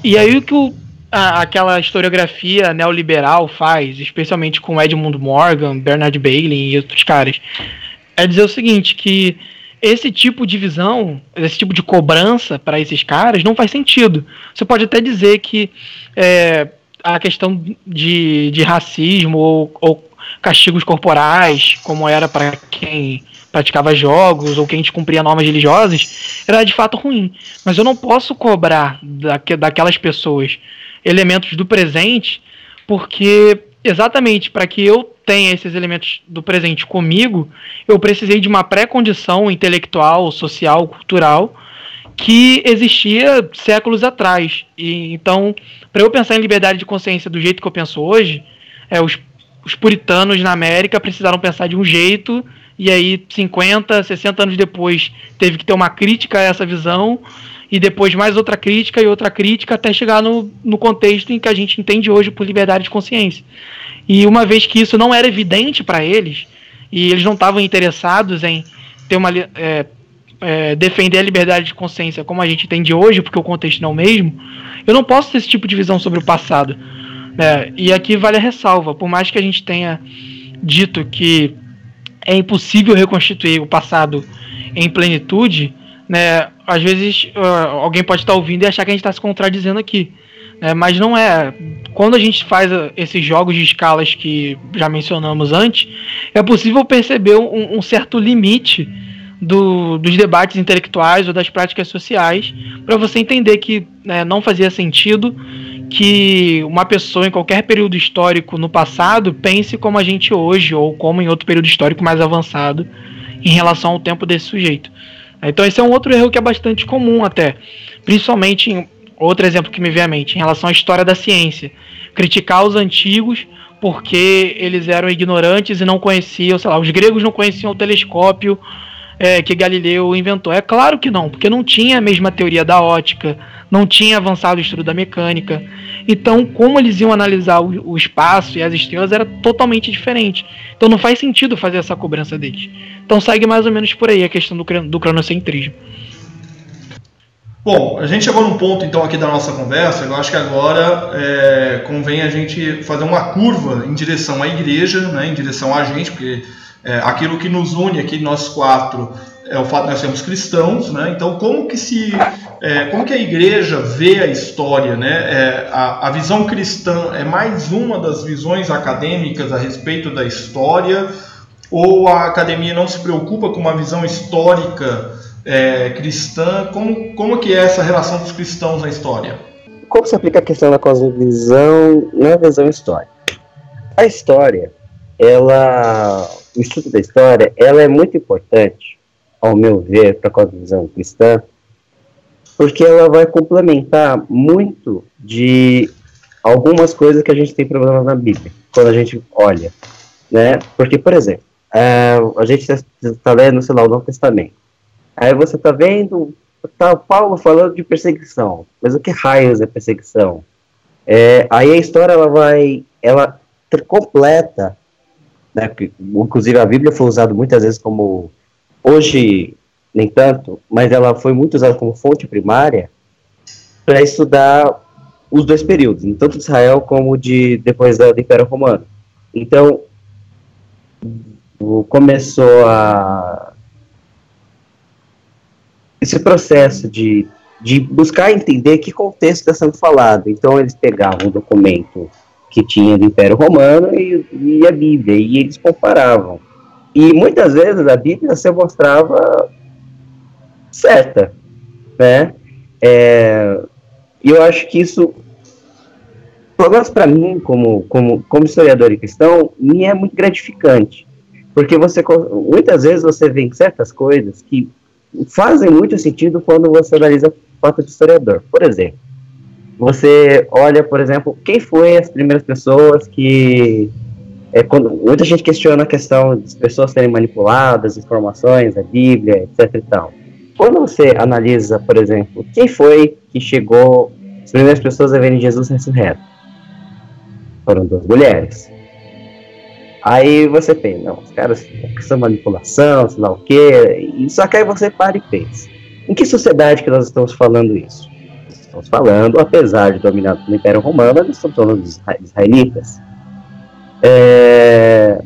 E aí o que o, a, aquela historiografia neoliberal faz, especialmente com Edmund Morgan, Bernard Bailey e outros caras, é dizer o seguinte, que esse tipo de visão, esse tipo de cobrança para esses caras não faz sentido. Você pode até dizer que é, a questão de, de racismo ou, ou castigos corporais, como era para quem praticava jogos ou quem descumpria normas religiosas, era de fato ruim. Mas eu não posso cobrar daque, daquelas pessoas elementos do presente, porque exatamente para que eu tenha esses elementos do presente comigo, eu precisei de uma pré-condição intelectual, social, cultural que existia séculos atrás. E então, para eu pensar em liberdade de consciência do jeito que eu penso hoje, é, os, os puritanos na América precisaram pensar de um jeito e aí 50, 60 anos depois teve que ter uma crítica a essa visão e depois mais outra crítica e outra crítica até chegar no, no contexto em que a gente entende hoje por liberdade de consciência. E uma vez que isso não era evidente para eles, e eles não estavam interessados em ter uma é, é, defender a liberdade de consciência como a gente entende hoje, porque o contexto não é o mesmo, eu não posso ter esse tipo de visão sobre o passado. Né? E aqui vale a ressalva, por mais que a gente tenha dito que é impossível reconstituir o passado em plenitude, né, às vezes uh, alguém pode estar ouvindo e achar que a gente está se contradizendo aqui. Né, mas não é. Quando a gente faz uh, esses jogos de escalas que já mencionamos antes, é possível perceber um, um certo limite do, dos debates intelectuais ou das práticas sociais para você entender que né, não fazia sentido que uma pessoa em qualquer período histórico no passado pense como a gente hoje ou como em outro período histórico mais avançado em relação ao tempo desse sujeito. Então esse é um outro erro que é bastante comum até, principalmente em outro exemplo que me vem à mente, em relação à história da ciência. Criticar os antigos porque eles eram ignorantes e não conheciam, sei lá, os gregos não conheciam o telescópio é, que Galileu inventou. É claro que não, porque não tinha a mesma teoria da ótica, não tinha avançado o estudo da mecânica. Então, como eles iam analisar o, o, espaço e as estrelas era totalmente diferente. Então, não faz sentido fazer essa cobrança deles. Então, segue mais ou menos por aí a questão do, do cronocentrismo. Bom, a gente chegou num ponto então aqui da nossa conversa. Eu acho que agora é, convém a gente fazer uma curva em direção à igreja, né, em direção a gente, porque é, aquilo que nos une aqui, nós quatro, é o fato de nós sermos cristãos, né? Então, como que se, é, como que a igreja vê a história, né? É, a, a visão cristã é mais uma das visões acadêmicas a respeito da história, ou a academia não se preocupa com uma visão histórica é, cristã? Como, como que é essa relação dos cristãos na história? Como se aplica a questão da cosmovisão na visão histórica? A história, ela, o estudo da história, ela é muito importante ao meu ver, para a cosmovisão cristã, porque ela vai complementar muito de algumas coisas que a gente tem problema na Bíblia, quando a gente olha, né? Porque, por exemplo, é, a gente está tá lendo, sei lá, o Novo Testamento. Aí você está vendo tá Paulo falando de perseguição, mas o que raios é perseguição? É, aí a história ela vai, ela completa, né? Inclusive a Bíblia foi usada muitas vezes como hoje nem tanto, mas ela foi muito usada como fonte primária para estudar os dois períodos, tanto de Israel como de depois do Império Romano. Então, começou a esse processo de, de buscar entender que contexto está sendo falado. Então, eles pegavam um documento que tinha do Império Romano e, e a Bíblia, e eles comparavam. E muitas vezes a Bíblia se mostrava certa, né? É, eu acho que isso, pelo menos para mim, como, como, como historiador e cristão, me é muito gratificante. Porque você, muitas vezes você vê certas coisas que fazem muito sentido quando você analisa fato de historiador. Por exemplo, você olha, por exemplo, quem foi as primeiras pessoas que é, quando, muita gente questiona a questão das pessoas serem manipuladas, informações, a Bíblia, etc e tal. Quando você analisa, por exemplo, quem foi que chegou, as primeiras pessoas a verem Jesus ressurreto? Foram duas mulheres. Aí você pensa, não, os caras, de manipulação, sei lá o quê, e só que aí você para e pensa, em que sociedade que nós estamos falando isso? Estamos falando, apesar de dominado pelo Império Romano, nós estamos falando dos israelitas é,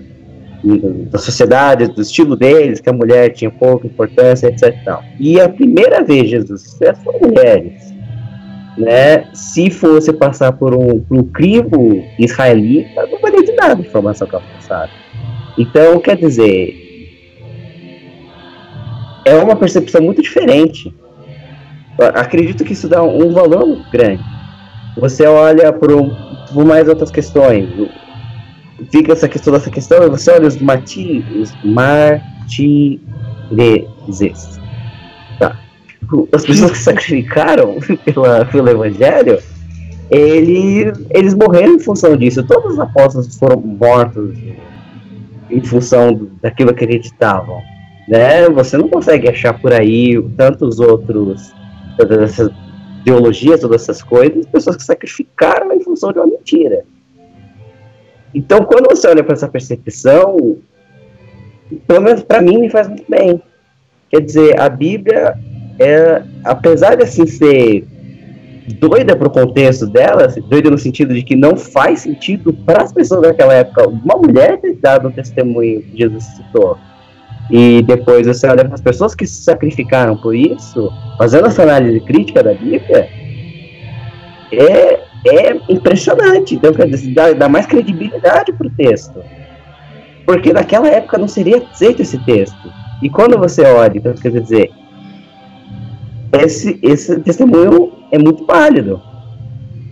da sociedade, do estilo deles, que a mulher tinha pouca importância, etc. E, e a primeira vez Jesus foi mulheres. Né? Se fosse passar por um, por um crivo israelita, não valia de nada a informação que ela passaram. Então, quer dizer, é uma percepção muito diferente. Acredito que isso dá um valor grande. Você olha por, por mais outras questões fica essa questão dessa questão, você olha os marti, os. Tá. As pessoas que sacrificaram <laughs> pela, pelo evangelho, eles, eles morreram em função disso. Todos os apóstolos foram mortos em função daquilo que acreditavam. Né? Você não consegue achar por aí tantos outros todas essas ideologias, todas essas coisas, pessoas que sacrificaram em função de uma mentira. Então, quando você olha para essa percepção, pelo menos para mim, me faz muito bem. Quer dizer, a Bíblia, é, apesar de assim ser doida para o contexto dela, doida no sentido de que não faz sentido para as pessoas daquela época uma mulher ter dado um testemunho que Jesus citou. E depois você olha para as pessoas que se sacrificaram por isso, fazendo essa análise crítica da Bíblia, é, é impressionante. Então, quer dizer, dá, dá mais credibilidade para o texto. Porque naquela época não seria aceito esse texto. E quando você olha, então, quer dizer, esse, esse testemunho é muito válido.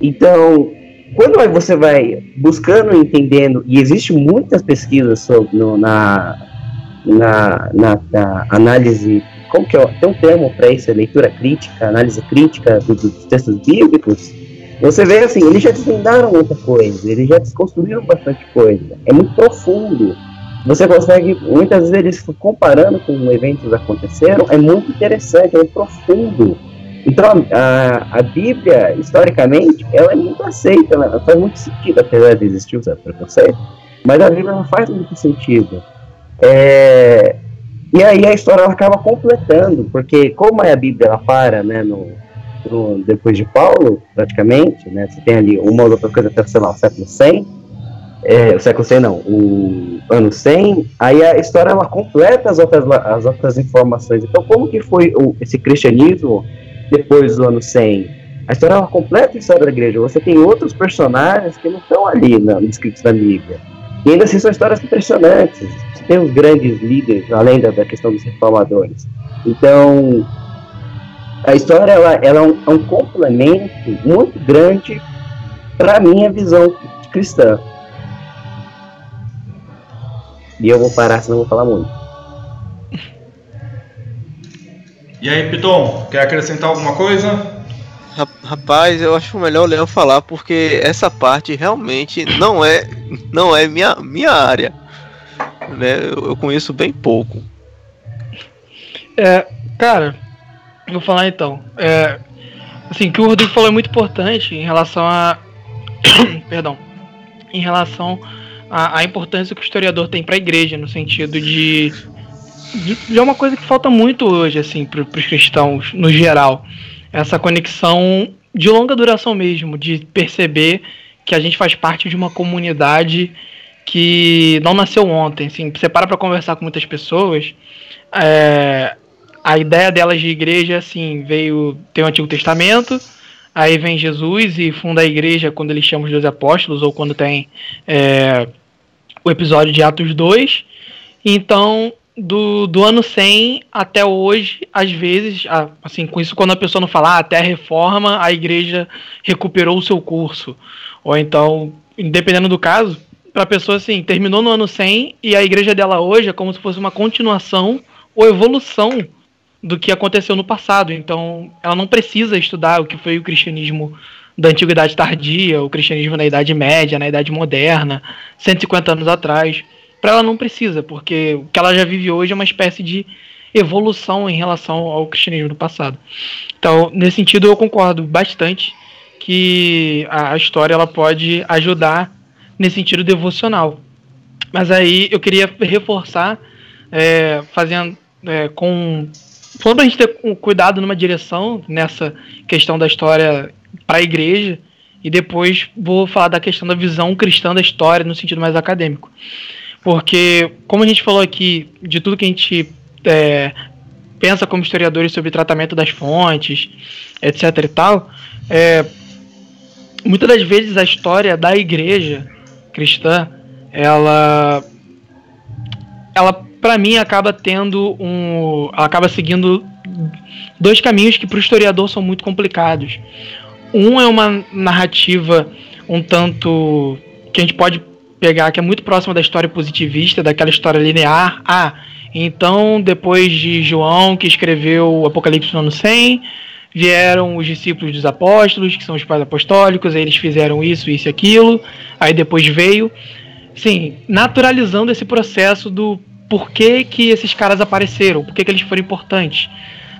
Então, quando você vai buscando, entendendo, e existe muitas pesquisas sobre, no, na, na, na, na, análise, como que é? Tem um termo para isso, é leitura crítica, análise crítica dos, dos textos bíblicos, você vê assim, eles já desvendaram muita coisa, eles já desconstruíram bastante coisa. É muito profundo. Você consegue, muitas vezes, eles comparando com eventos aconteceram, é muito interessante, é muito profundo. Então, a, a Bíblia, historicamente, ela é muito aceita, ela faz muito sentido, apesar de existir o preconceito, mas a Bíblia não faz muito sentido. É, e aí a história acaba completando, porque como a Bíblia ela para né, no, depois de Paulo, praticamente, né? Você tem ali uma ou outra coisa até, sei lá, o século 100. É, o século 100 não, o ano 100, aí a história ela completa as outras, as outras informações. Então, como que foi o, esse cristianismo depois do ano 100? A história ela completa a história da igreja. Você tem outros personagens que não estão ali nos escritos da Bíblia. E ainda assim são histórias impressionantes. Você tem os grandes líderes, além da, da questão dos reformadores. Então, a história ela, ela é, um, é um complemento muito grande para a minha visão cristã. E eu vou parar, senão eu vou falar muito. E aí, Piton, quer acrescentar alguma coisa? Rapaz, eu acho melhor o Léo falar porque essa parte realmente não é não é minha, minha área. Né? Eu, eu conheço bem pouco. É, cara, vou falar então. É, assim, o que o Rodrigo falou é muito importante em relação a. <coughs> Perdão. Em relação à, importância que o historiador tem para a igreja, no sentido de, de, de. É uma coisa que falta muito hoje, assim, para os cristãos no geral essa conexão de longa duração mesmo, de perceber que a gente faz parte de uma comunidade que não nasceu ontem. Assim, você para para conversar com muitas pessoas, é, a ideia delas de igreja assim veio tem o Antigo Testamento, aí vem Jesus e funda a igreja quando ele chama os dois apóstolos ou quando tem é, o episódio de Atos 2. Então do, do ano 100 até hoje, às vezes, assim, com isso, quando a pessoa não fala ah, até a reforma, a igreja recuperou o seu curso. Ou então, dependendo do caso, para a pessoa assim, terminou no ano 100 e a igreja dela hoje é como se fosse uma continuação ou evolução do que aconteceu no passado. Então, ela não precisa estudar o que foi o cristianismo da antiguidade tardia, o cristianismo na Idade Média, na Idade Moderna, 150 anos atrás para ela não precisa, porque o que ela já vive hoje é uma espécie de evolução em relação ao cristianismo do passado. Então, nesse sentido, eu concordo bastante que a história ela pode ajudar nesse sentido devocional. Mas aí eu queria reforçar, é, fazendo é, com. Falando para a gente ter cuidado numa direção nessa questão da história para a igreja, e depois vou falar da questão da visão cristã da história no sentido mais acadêmico. Porque, como a gente falou aqui, de tudo que a gente é, pensa como historiadores sobre tratamento das fontes, etc e tal, é, muitas das vezes a história da igreja cristã, ela, ela para mim acaba tendo um, acaba seguindo dois caminhos que para o historiador são muito complicados. Um é uma narrativa um tanto que a gente pode pegar que é muito próxima da história positivista, daquela história linear. Ah, então depois de João, que escreveu o Apocalipse no ano 100, vieram os discípulos dos apóstolos, que são os pais apostólicos, aí eles fizeram isso, isso e aquilo, aí depois veio. Sim, naturalizando esse processo do porquê que esses caras apareceram, porquê que eles foram importantes.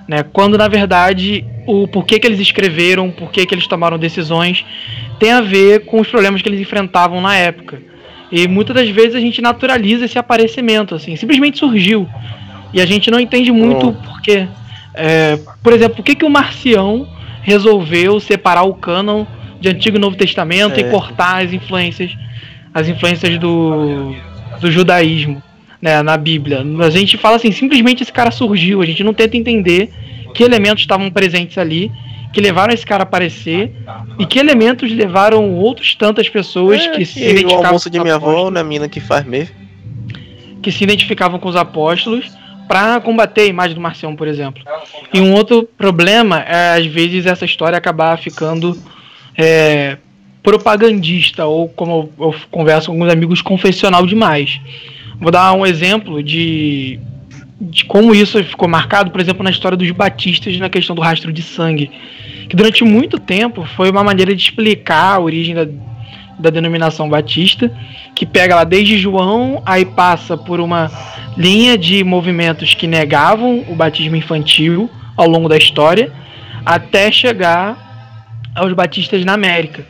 Né? Quando na verdade o porquê que eles escreveram, porquê que eles tomaram decisões, tem a ver com os problemas que eles enfrentavam na época. E muitas das vezes a gente naturaliza esse aparecimento, assim, simplesmente surgiu. E a gente não entende muito o porquê. É, por exemplo, por que, que o Marcião resolveu separar o cânon de Antigo e Novo Testamento é. e cortar as influências, as influências do, do judaísmo né, na Bíblia? A gente fala assim, simplesmente esse cara surgiu, a gente não tenta entender que elementos estavam presentes ali que levaram esse cara a aparecer e que elementos levaram outros tantas pessoas é, que se identificavam o almoço de minha avó, na mina que faz mesmo. Que se identificavam com os apóstolos para combater a imagem do Marcião, por exemplo. E um outro problema é, às vezes, essa história acabar ficando é, propagandista, ou como eu converso com alguns amigos, confessional demais. Vou dar um exemplo de de como isso ficou marcado, por exemplo, na história dos batistas na questão do rastro de sangue, que durante muito tempo foi uma maneira de explicar a origem da, da denominação batista, que pega lá desde João, aí passa por uma linha de movimentos que negavam o batismo infantil ao longo da história, até chegar aos batistas na América.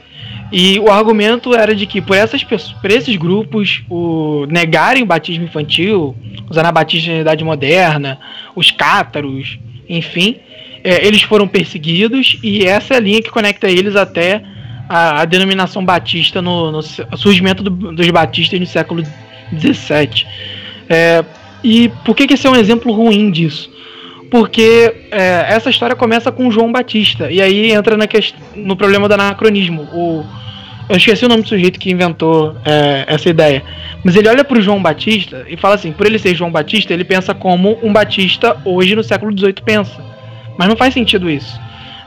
E o argumento era de que por, essas por esses grupos o, negarem o batismo infantil, os anabatistas na Idade Moderna, os cátaros, enfim, é, eles foram perseguidos e essa é a linha que conecta eles até a, a denominação batista no, no surgimento do, dos batistas no século XVII. É, e por que, que esse é um exemplo ruim disso? Porque é, essa história começa com João Batista, e aí entra na no problema do anacronismo. O, eu esqueci o nome do sujeito que inventou é, essa ideia. Mas ele olha para o João Batista e fala assim: por ele ser João Batista, ele pensa como um Batista hoje no século XVIII pensa. Mas não faz sentido isso.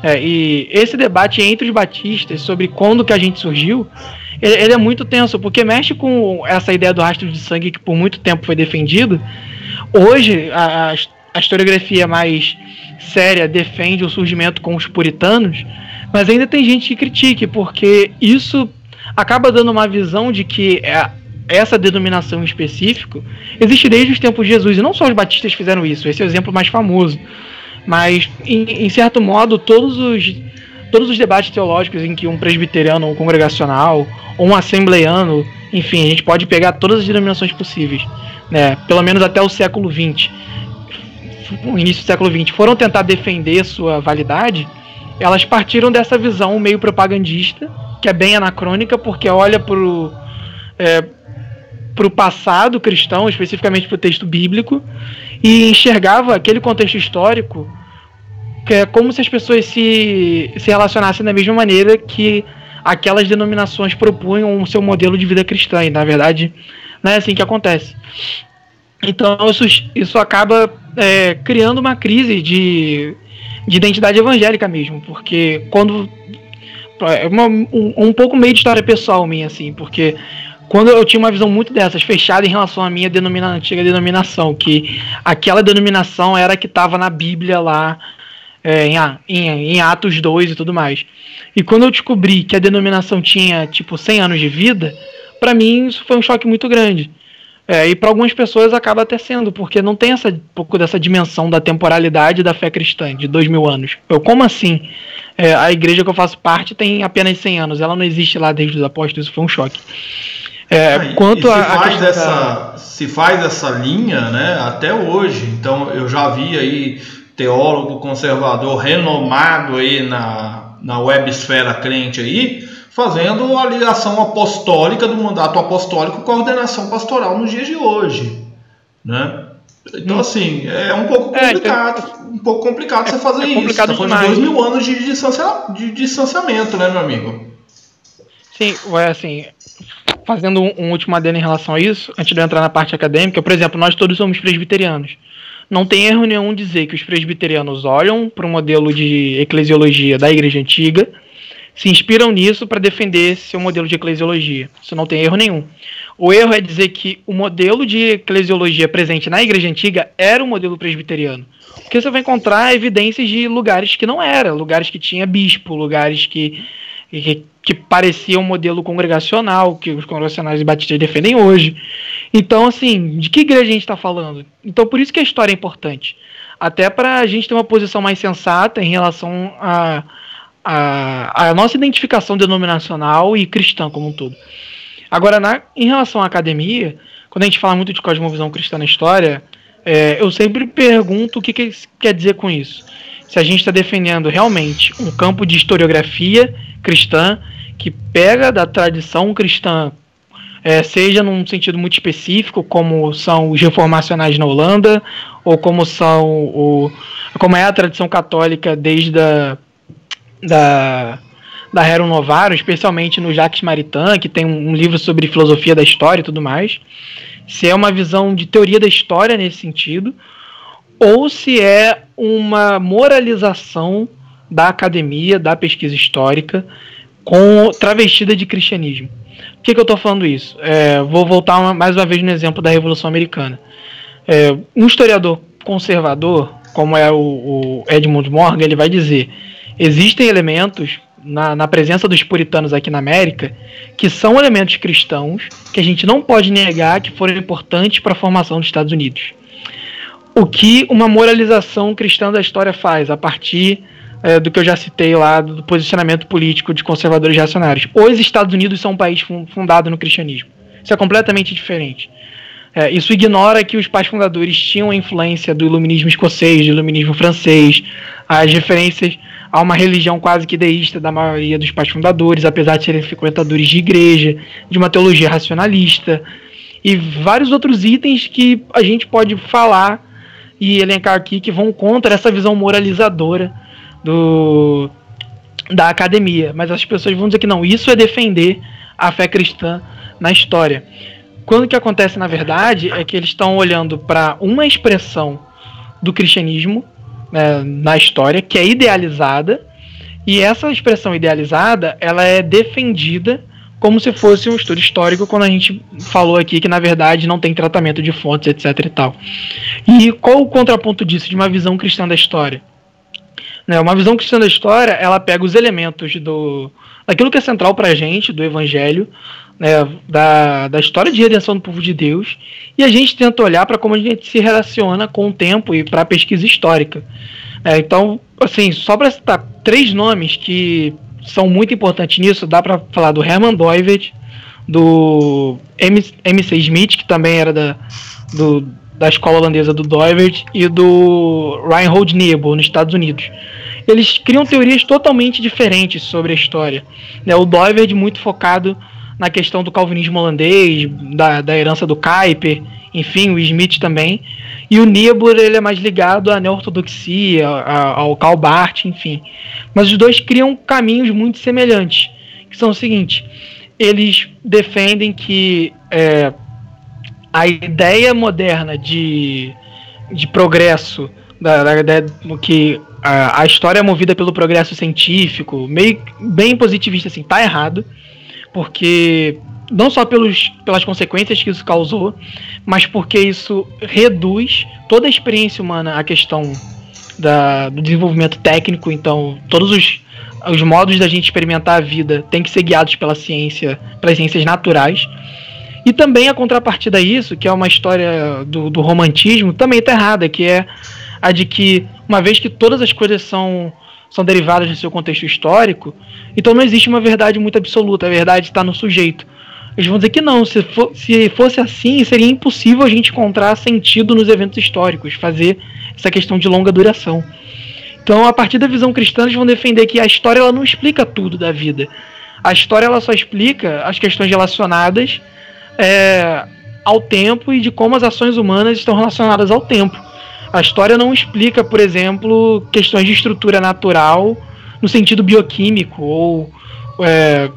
É, e esse debate entre os batistas sobre quando que a gente surgiu, ele, ele, é muito tenso, porque mexe com essa ideia do rastro de sangue que por muito tempo foi defendido. Hoje, a, a historiografia mais séria defende o surgimento com os puritanos, mas ainda tem gente que critique, porque isso acaba dando uma visão de que é, essa denominação em específico existe desde os tempos de Jesus, e não só os batistas fizeram isso, esse é o exemplo mais famoso. Mas, em, em certo modo, todos os, todos os debates teológicos em que um presbiteriano, um congregacional, ou um assembleiano, enfim, a gente pode pegar todas as denominações possíveis, né, pelo menos até o século XX, o início do século XX, foram tentar defender sua validade, elas partiram dessa visão meio propagandista, que é bem anacrônica, porque olha para o é, pro passado cristão, especificamente para o texto bíblico, e enxergava aquele contexto histórico que é como se as pessoas se, se relacionassem da mesma maneira que aquelas denominações propunham o seu modelo de vida cristã. E na verdade não é assim que acontece. Então isso, isso acaba é, criando uma crise de, de identidade evangélica mesmo, porque quando é uma, um, um pouco meio de história pessoal minha assim, porque quando eu tinha uma visão muito dessas, fechada em relação à minha denomina, antiga denominação, que aquela denominação era que estava na Bíblia lá, é, em, em, em, Atos 2 e tudo mais. E quando eu descobri que a denominação tinha, tipo, 100 anos de vida, para mim isso foi um choque muito grande. É, e para algumas pessoas acaba até sendo, porque não tem essa pouco dessa dimensão da temporalidade da fé cristã, de dois mil anos. Eu, como assim? É, a igreja que eu faço parte tem apenas 100 anos, ela não existe lá desde os apóstolos, isso foi um choque. É, quanto a, a faz dessa, da... se faz essa linha, né, até hoje. Então eu já vi aí teólogo conservador renomado aí na, na websfera crente aí, fazendo a ligação apostólica do mandato apostólico com a ordenação pastoral nos dias de hoje, né? Então, hum. assim, é um pouco complicado, é, então, um pouco complicado é, você fazer é isso. Complicado tá de dois mil anos de, distancia, de distanciamento, né, meu amigo? Sim, é assim, fazendo um, um último adendo em relação a isso, antes de eu entrar na parte acadêmica, por exemplo, nós todos somos presbiterianos. Não tem erro nenhum dizer que os presbiterianos olham para o modelo de eclesiologia da Igreja Antiga, se inspiram nisso para defender seu modelo de eclesiologia. Isso não tem erro nenhum. O erro é dizer que o modelo de eclesiologia presente na Igreja Antiga era o modelo presbiteriano. Porque você vai encontrar evidências de lugares que não era, lugares que tinha bispo, lugares que, que que parecia um modelo congregacional que os congregacionais batistas defendem hoje. Então, assim, de que igreja a gente está falando? Então, por isso que a história é importante. Até para a gente ter uma posição mais sensata em relação a, a, a, nossa identificação denominacional e cristã como um todo. Agora, na, em relação à academia, quando a gente fala muito de cosmovisão cristã na história, é, eu sempre pergunto o que, que quer dizer com isso. Se a gente está defendendo realmente um campo de historiografia cristã que pega da tradição cristã, é, seja num sentido muito específico, como são os reformacionais na Holanda, ou como são o, como é a tradição católica desde a, da da Rerum Novarum, especialmente no Jacques Maritain, que tem um, um livro sobre filosofia da história e tudo mais. Se é uma visão de teoria da história nesse sentido, ou se é uma moralização da academia, da pesquisa histórica, com travestida de cristianismo. Por que, que eu estou falando isso? É, vou voltar uma, mais uma vez no exemplo da Revolução Americana. É, um historiador conservador, como é o, o, Edmund Morgan, ele vai dizer: existem elementos na, na presença dos puritanos aqui na América que são elementos cristãos que a gente não pode negar que foram importantes para a formação dos Estados Unidos. O que uma moralização cristã da história faz a partir é, do que eu já citei lá, do posicionamento político de conservadores reacionários. Os Estados Unidos são um país fundado no cristianismo. Isso é completamente diferente. É, isso ignora que os pais fundadores tinham a influência do iluminismo escocês, do iluminismo francês, as referências a uma religião quase que deísta da maioria dos pais fundadores, apesar de serem frequentadores de igreja, de uma teologia racionalista e vários outros itens que a gente pode falar e elencar aqui que vão contra essa visão moralizadora do da academia, mas as pessoas vão dizer que não, isso é defender a fé cristã na história. Quando que acontece na verdade é que eles estão olhando para uma expressão do cristianismo né, na história que é idealizada. E essa expressão idealizada ela é defendida como se fosse um estudo histórico quando a gente falou aqui que na verdade não tem tratamento de fontes etc e tal. E qual o contraponto disso de uma visão cristã da história? Né, uma visão cristã da história ela pega os elementos do daquilo que é central para a gente do evangelho né, da, da história de redenção do povo de Deus e a gente tenta olhar para como a gente se relaciona com o tempo e para a pesquisa histórica. É, então, assim, só para citar três nomes que são muito importantes nisso, dá para falar do Herman Doivet, do M, MC Smith, que também era da, do, da escola holandesa do Doivert, e do Reinhold Niebuhr, nos Estados Unidos. Eles criam teorias totalmente diferentes sobre a história. Né? O Doivert muito focado na questão do calvinismo holandês, da, da herança do Kuyper, enfim, o Smith também. E o Niebuhr ele é mais ligado à neo-ortodoxia, ao Karl Barth, enfim. Mas os dois criam caminhos muito semelhantes, que são o seguinte: eles defendem que é, a ideia moderna de, de progresso, da, da ideia que a, a história é movida pelo progresso científico, meio bem positivista assim, tá errado porque não só pelos, pelas consequências que isso causou, mas porque isso reduz toda a experiência humana à questão da, do desenvolvimento técnico. Então, todos os, os modos da gente experimentar a vida têm que ser guiados pela ciência, pelas ciências naturais. E também a contrapartida a isso, que é uma história do, do romantismo, também está errada, que é a de que, uma vez que todas as coisas são são derivadas do seu contexto histórico, então não existe uma verdade muito absoluta, a verdade está no sujeito. Eles vão dizer que não, se, for, se fosse assim, seria impossível a gente encontrar sentido nos eventos históricos, fazer essa questão de longa duração. Então, a partir da visão cristã, eles vão defender que a história ela não explica tudo da vida. A história ela só explica as questões relacionadas é, ao tempo e de como as ações humanas estão relacionadas ao tempo. A história não explica, por exemplo, questões de estrutura natural no sentido bioquímico ou, é,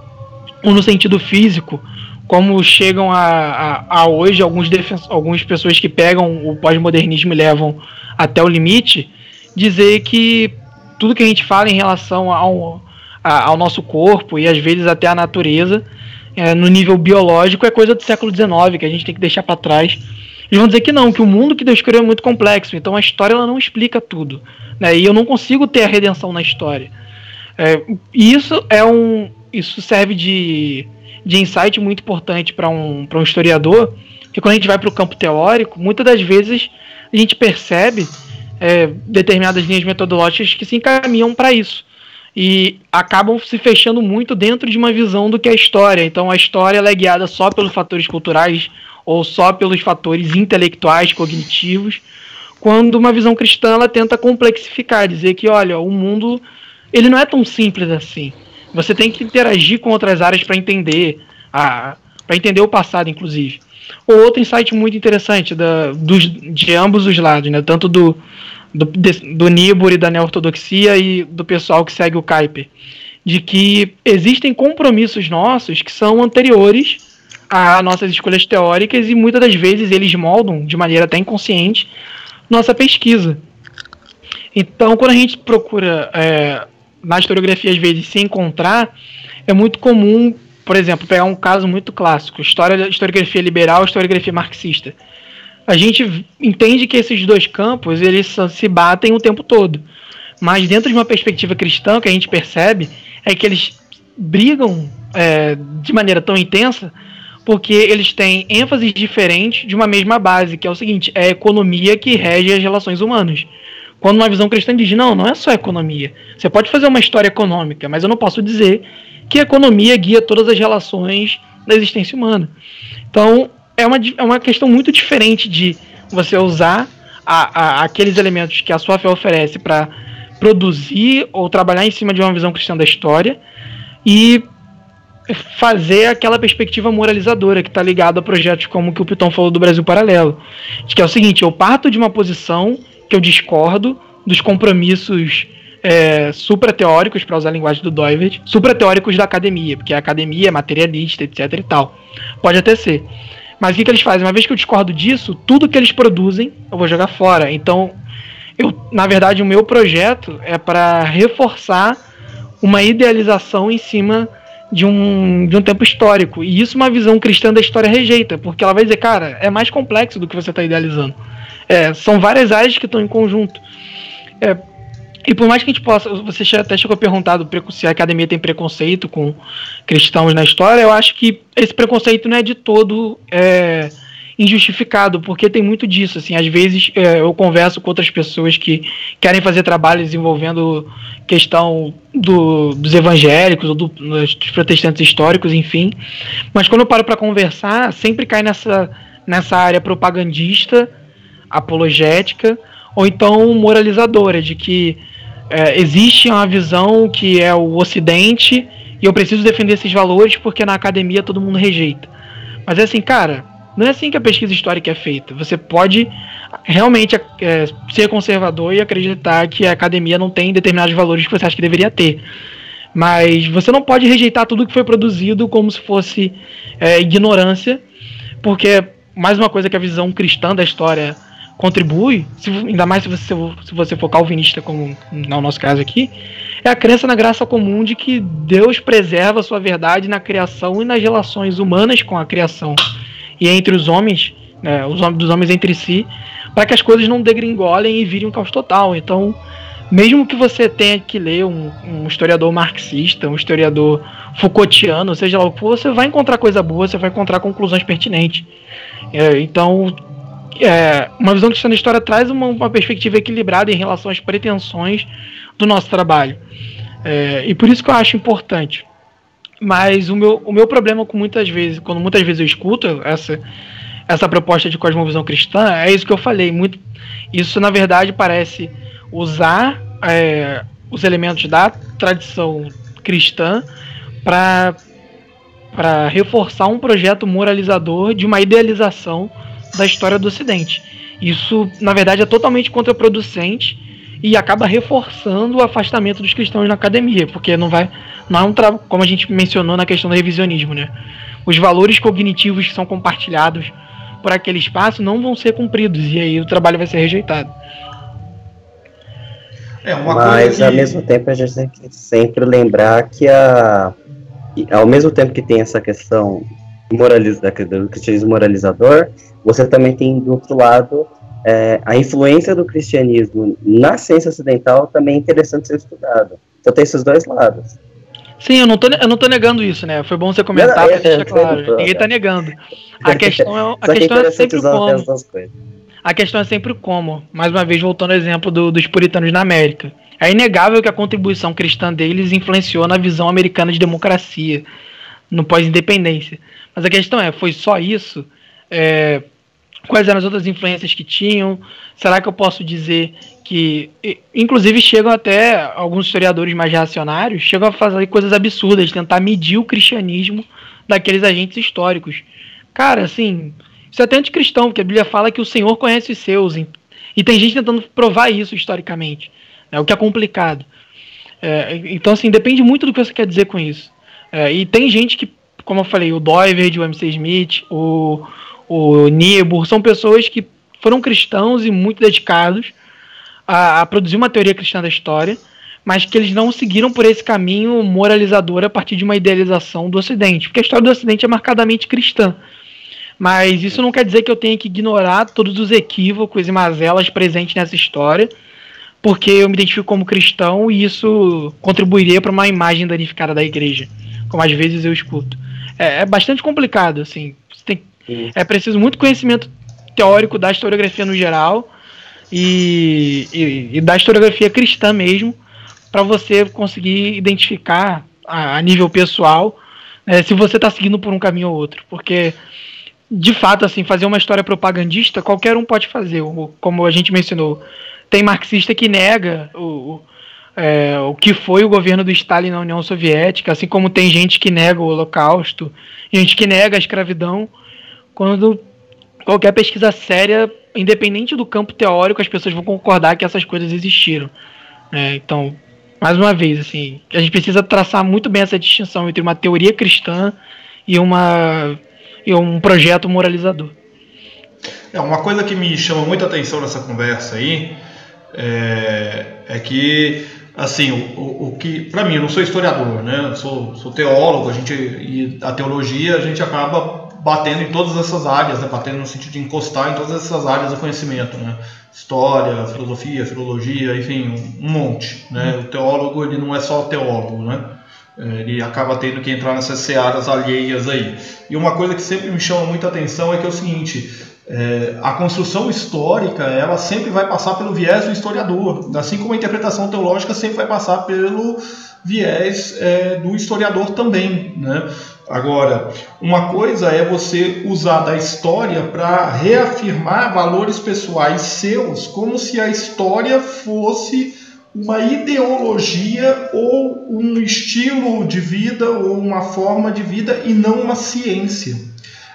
ou no sentido físico, como chegam a, a, a hoje alguns algumas pessoas que pegam o pós-modernismo e levam até o limite, dizer que tudo que a gente fala em relação ao, a, ao nosso corpo e às vezes até à natureza, é, no nível biológico, é coisa do século XIX, que a gente tem que deixar para trás eles vão dizer que não, que o mundo que Deus criou é muito complexo, então a história ela não explica tudo. Né? E eu não consigo ter a redenção na história. É, e isso é um. Isso serve de, de insight muito importante para um, um historiador, que quando a gente vai para o campo teórico, muitas das vezes a gente percebe é, determinadas linhas metodológicas que se encaminham para isso. E acabam se fechando muito dentro de uma visão do que é a história. Então a história é guiada só pelos fatores culturais ou só pelos fatores intelectuais, cognitivos, quando uma visão cristã ela tenta complexificar, dizer que, olha, o mundo ele não é tão simples assim. Você tem que interagir com outras áreas para entender a para entender o passado, inclusive. Ou outro insight muito interessante da, dos, de ambos os lados, né? tanto do, do, de, do Nibor e da Neo-Ortodoxia e do pessoal que segue o Kuiper, de que existem compromissos nossos que são anteriores a nossas escolhas teóricas e muitas das vezes eles moldam, de maneira até inconsciente, nossa pesquisa. Então, quando a gente procura é, na historiografia, às vezes, se encontrar, é muito comum, por exemplo, pegar um caso muito clássico: história, historiografia liberal historiografia marxista. A gente entende que esses dois campos eles se batem o tempo todo. Mas dentro de uma perspectiva cristã, o que a gente percebe é que eles brigam é, de maneira tão intensa porque eles têm ênfases diferentes de uma mesma base, que é o seguinte: é a economia que rege as relações humanas. Quando uma visão cristã diz, não, não é só economia. Você pode fazer uma história econômica, mas eu não posso dizer que a economia guia todas as relações da existência humana. Então, é uma, é uma questão muito diferente de você usar a, a, aqueles elementos que a sua fé oferece para produzir ou trabalhar em cima de uma visão cristã da história e fazer aquela perspectiva moralizadora que está ligada a projetos como o que o Piton falou do Brasil Paralelo. Que é o seguinte, eu parto de uma posição que eu discordo dos compromissos é, supra-teóricos, para usar a linguagem do Doivert, supra-teóricos da academia, porque a academia é materialista, etc e tal. Pode até ser. Mas o que, que eles fazem? Uma vez que eu discordo disso, tudo que eles produzem eu vou jogar fora. Então, eu, na verdade, o meu projeto é para reforçar uma idealização em cima de um, de um tempo histórico. E isso uma visão cristã da história rejeita, porque ela vai dizer, cara, é mais complexo do que você está idealizando. É, são várias áreas que estão em conjunto. É, e por mais que a gente possa. Você até chegou a perguntar se a academia tem preconceito com cristãos na história, eu acho que esse preconceito não é de todo. É, injustificado, porque tem muito disso. Assim, às vezes é, eu converso com outras pessoas que querem fazer trabalhos envolvendo questão do, dos evangélicos ou do, dos protestantes históricos, enfim. Mas quando eu paro para conversar, sempre cai nessa, nessa área propagandista, apologética, ou então moralizadora, de que é, existe uma visão que é o Ocidente e eu preciso defender esses valores porque na academia todo mundo rejeita. Mas é assim, cara, não é assim que a pesquisa histórica é feita. Você pode realmente é, ser conservador e acreditar que a academia não tem determinados valores que você acha que deveria ter. Mas você não pode rejeitar tudo que foi produzido como se fosse é, ignorância, porque mais uma coisa que a visão cristã da história contribui, se, ainda mais se você, se você for calvinista, como no nosso caso aqui, é a crença na graça comum de que Deus preserva a sua verdade na criação e nas relações humanas com a criação e entre os homens, né, os homens dos homens entre si, para que as coisas não degringolem e virem um caos total. Então, mesmo que você tenha que ler um, um historiador marxista, um historiador Foucaultiano, seja lá o que for, você vai encontrar coisa boa, você vai encontrar conclusões pertinentes. É, então, é, uma visão cristã da história traz uma, uma, perspectiva equilibrada em relação às pretensões do nosso trabalho. É, e por isso que eu acho importante. Mas o meu, o meu problema com muitas vezes, quando muitas vezes eu escuto essa, essa proposta de cosmovisão cristã, é isso que eu falei. Muito, isso, na verdade, parece usar é, os elementos da tradição cristã para reforçar um projeto moralizador de uma idealização da história do Ocidente. Isso, na verdade, é totalmente contraproducente e acaba reforçando o afastamento dos cristãos na academia, porque não vai, não é um trabalho, como a gente mencionou na questão do revisionismo, né? Os valores cognitivos que são compartilhados por aquele espaço não vão ser cumpridos e aí o trabalho vai ser rejeitado. É uma Mas que... ao mesmo tempo a gente tem que sempre lembrar que a ao mesmo tempo que tem essa questão moraliz... do cristianismo moralizador, você também tem do outro lado é, a influência do cristianismo na ciência ocidental também é interessante ser estudado. Então tem esses dois lados. Sim, eu não tô, eu não tô negando isso, né? Foi bom você comentar para é, deixar claro. Ninguém tá negando. A questão é, a questão é sempre como. A questão é sempre como. Mais uma vez, voltando ao exemplo do, dos puritanos na América. É inegável que a contribuição cristã deles influenciou na visão americana de democracia, no pós-independência. Mas a questão é, foi só isso? É, quais eram as outras influências que tinham? Será que eu posso dizer que, inclusive, chegam até alguns historiadores mais reacionários, chegam a fazer coisas absurdas, tentar medir o cristianismo daqueles agentes históricos. Cara, assim, isso é até anticristão, porque a Bíblia fala que o Senhor conhece os seus, e tem gente tentando provar isso historicamente, né, o que é complicado. É, então, assim, depende muito do que você quer dizer com isso. É, e tem gente que, como eu falei, o Doiverd, o MC Smith, o o Niebuhr, são pessoas que foram cristãos e muito dedicados a, a, produzir uma teoria cristã da história, mas que eles não seguiram por esse caminho moralizador a partir de uma idealização do Ocidente, porque a história do Ocidente é marcadamente cristã. Mas isso não quer dizer que eu tenha que ignorar todos os equívocos e mazelas presentes nessa história, porque eu me identifico como cristão e isso contribuiria para uma imagem danificada da igreja, como às vezes eu escuto. É, é bastante complicado, assim. Tem é preciso muito conhecimento teórico da historiografia no geral e, e, e da historiografia cristã mesmo, para você conseguir identificar a, a nível pessoal é, se você está seguindo por um caminho ou outro. Porque, de fato, assim, fazer uma história propagandista, qualquer um pode fazer. Como a gente mencionou, tem marxista que nega o, é, o que foi o governo do Stalin na União Soviética, assim como tem gente que nega o Holocausto, gente que nega a escravidão, quando qualquer pesquisa séria, independente do campo teórico, as pessoas vão concordar que essas coisas existiram. É, então, mais uma vez, assim, a gente precisa traçar muito bem essa distinção entre uma teoria cristã e uma e um projeto moralizador. É uma coisa que me chama muita atenção nessa conversa aí é, é que assim o, o, o que para mim eu não sou historiador, né? Eu sou, sou teólogo, a gente e a teologia a gente acaba batendo em todas essas áreas, né? batendo no sentido de encostar em todas essas áreas do conhecimento, né? História, filosofia, filologia, enfim, um monte, né? O teólogo ele não é só teólogo, né? É, ele acaba tendo que entrar nessas searas alheias aí. E uma coisa que sempre me chama muita atenção é que é o seguinte: é, a construção histórica ela sempre vai passar pelo viés do historiador, assim como a interpretação teológica sempre vai passar pelo viés é, do historiador também. Né? Agora, uma coisa é você usar da história para reafirmar valores pessoais seus, como se a história fosse uma ideologia ou um estilo de vida ou uma forma de vida e não uma ciência.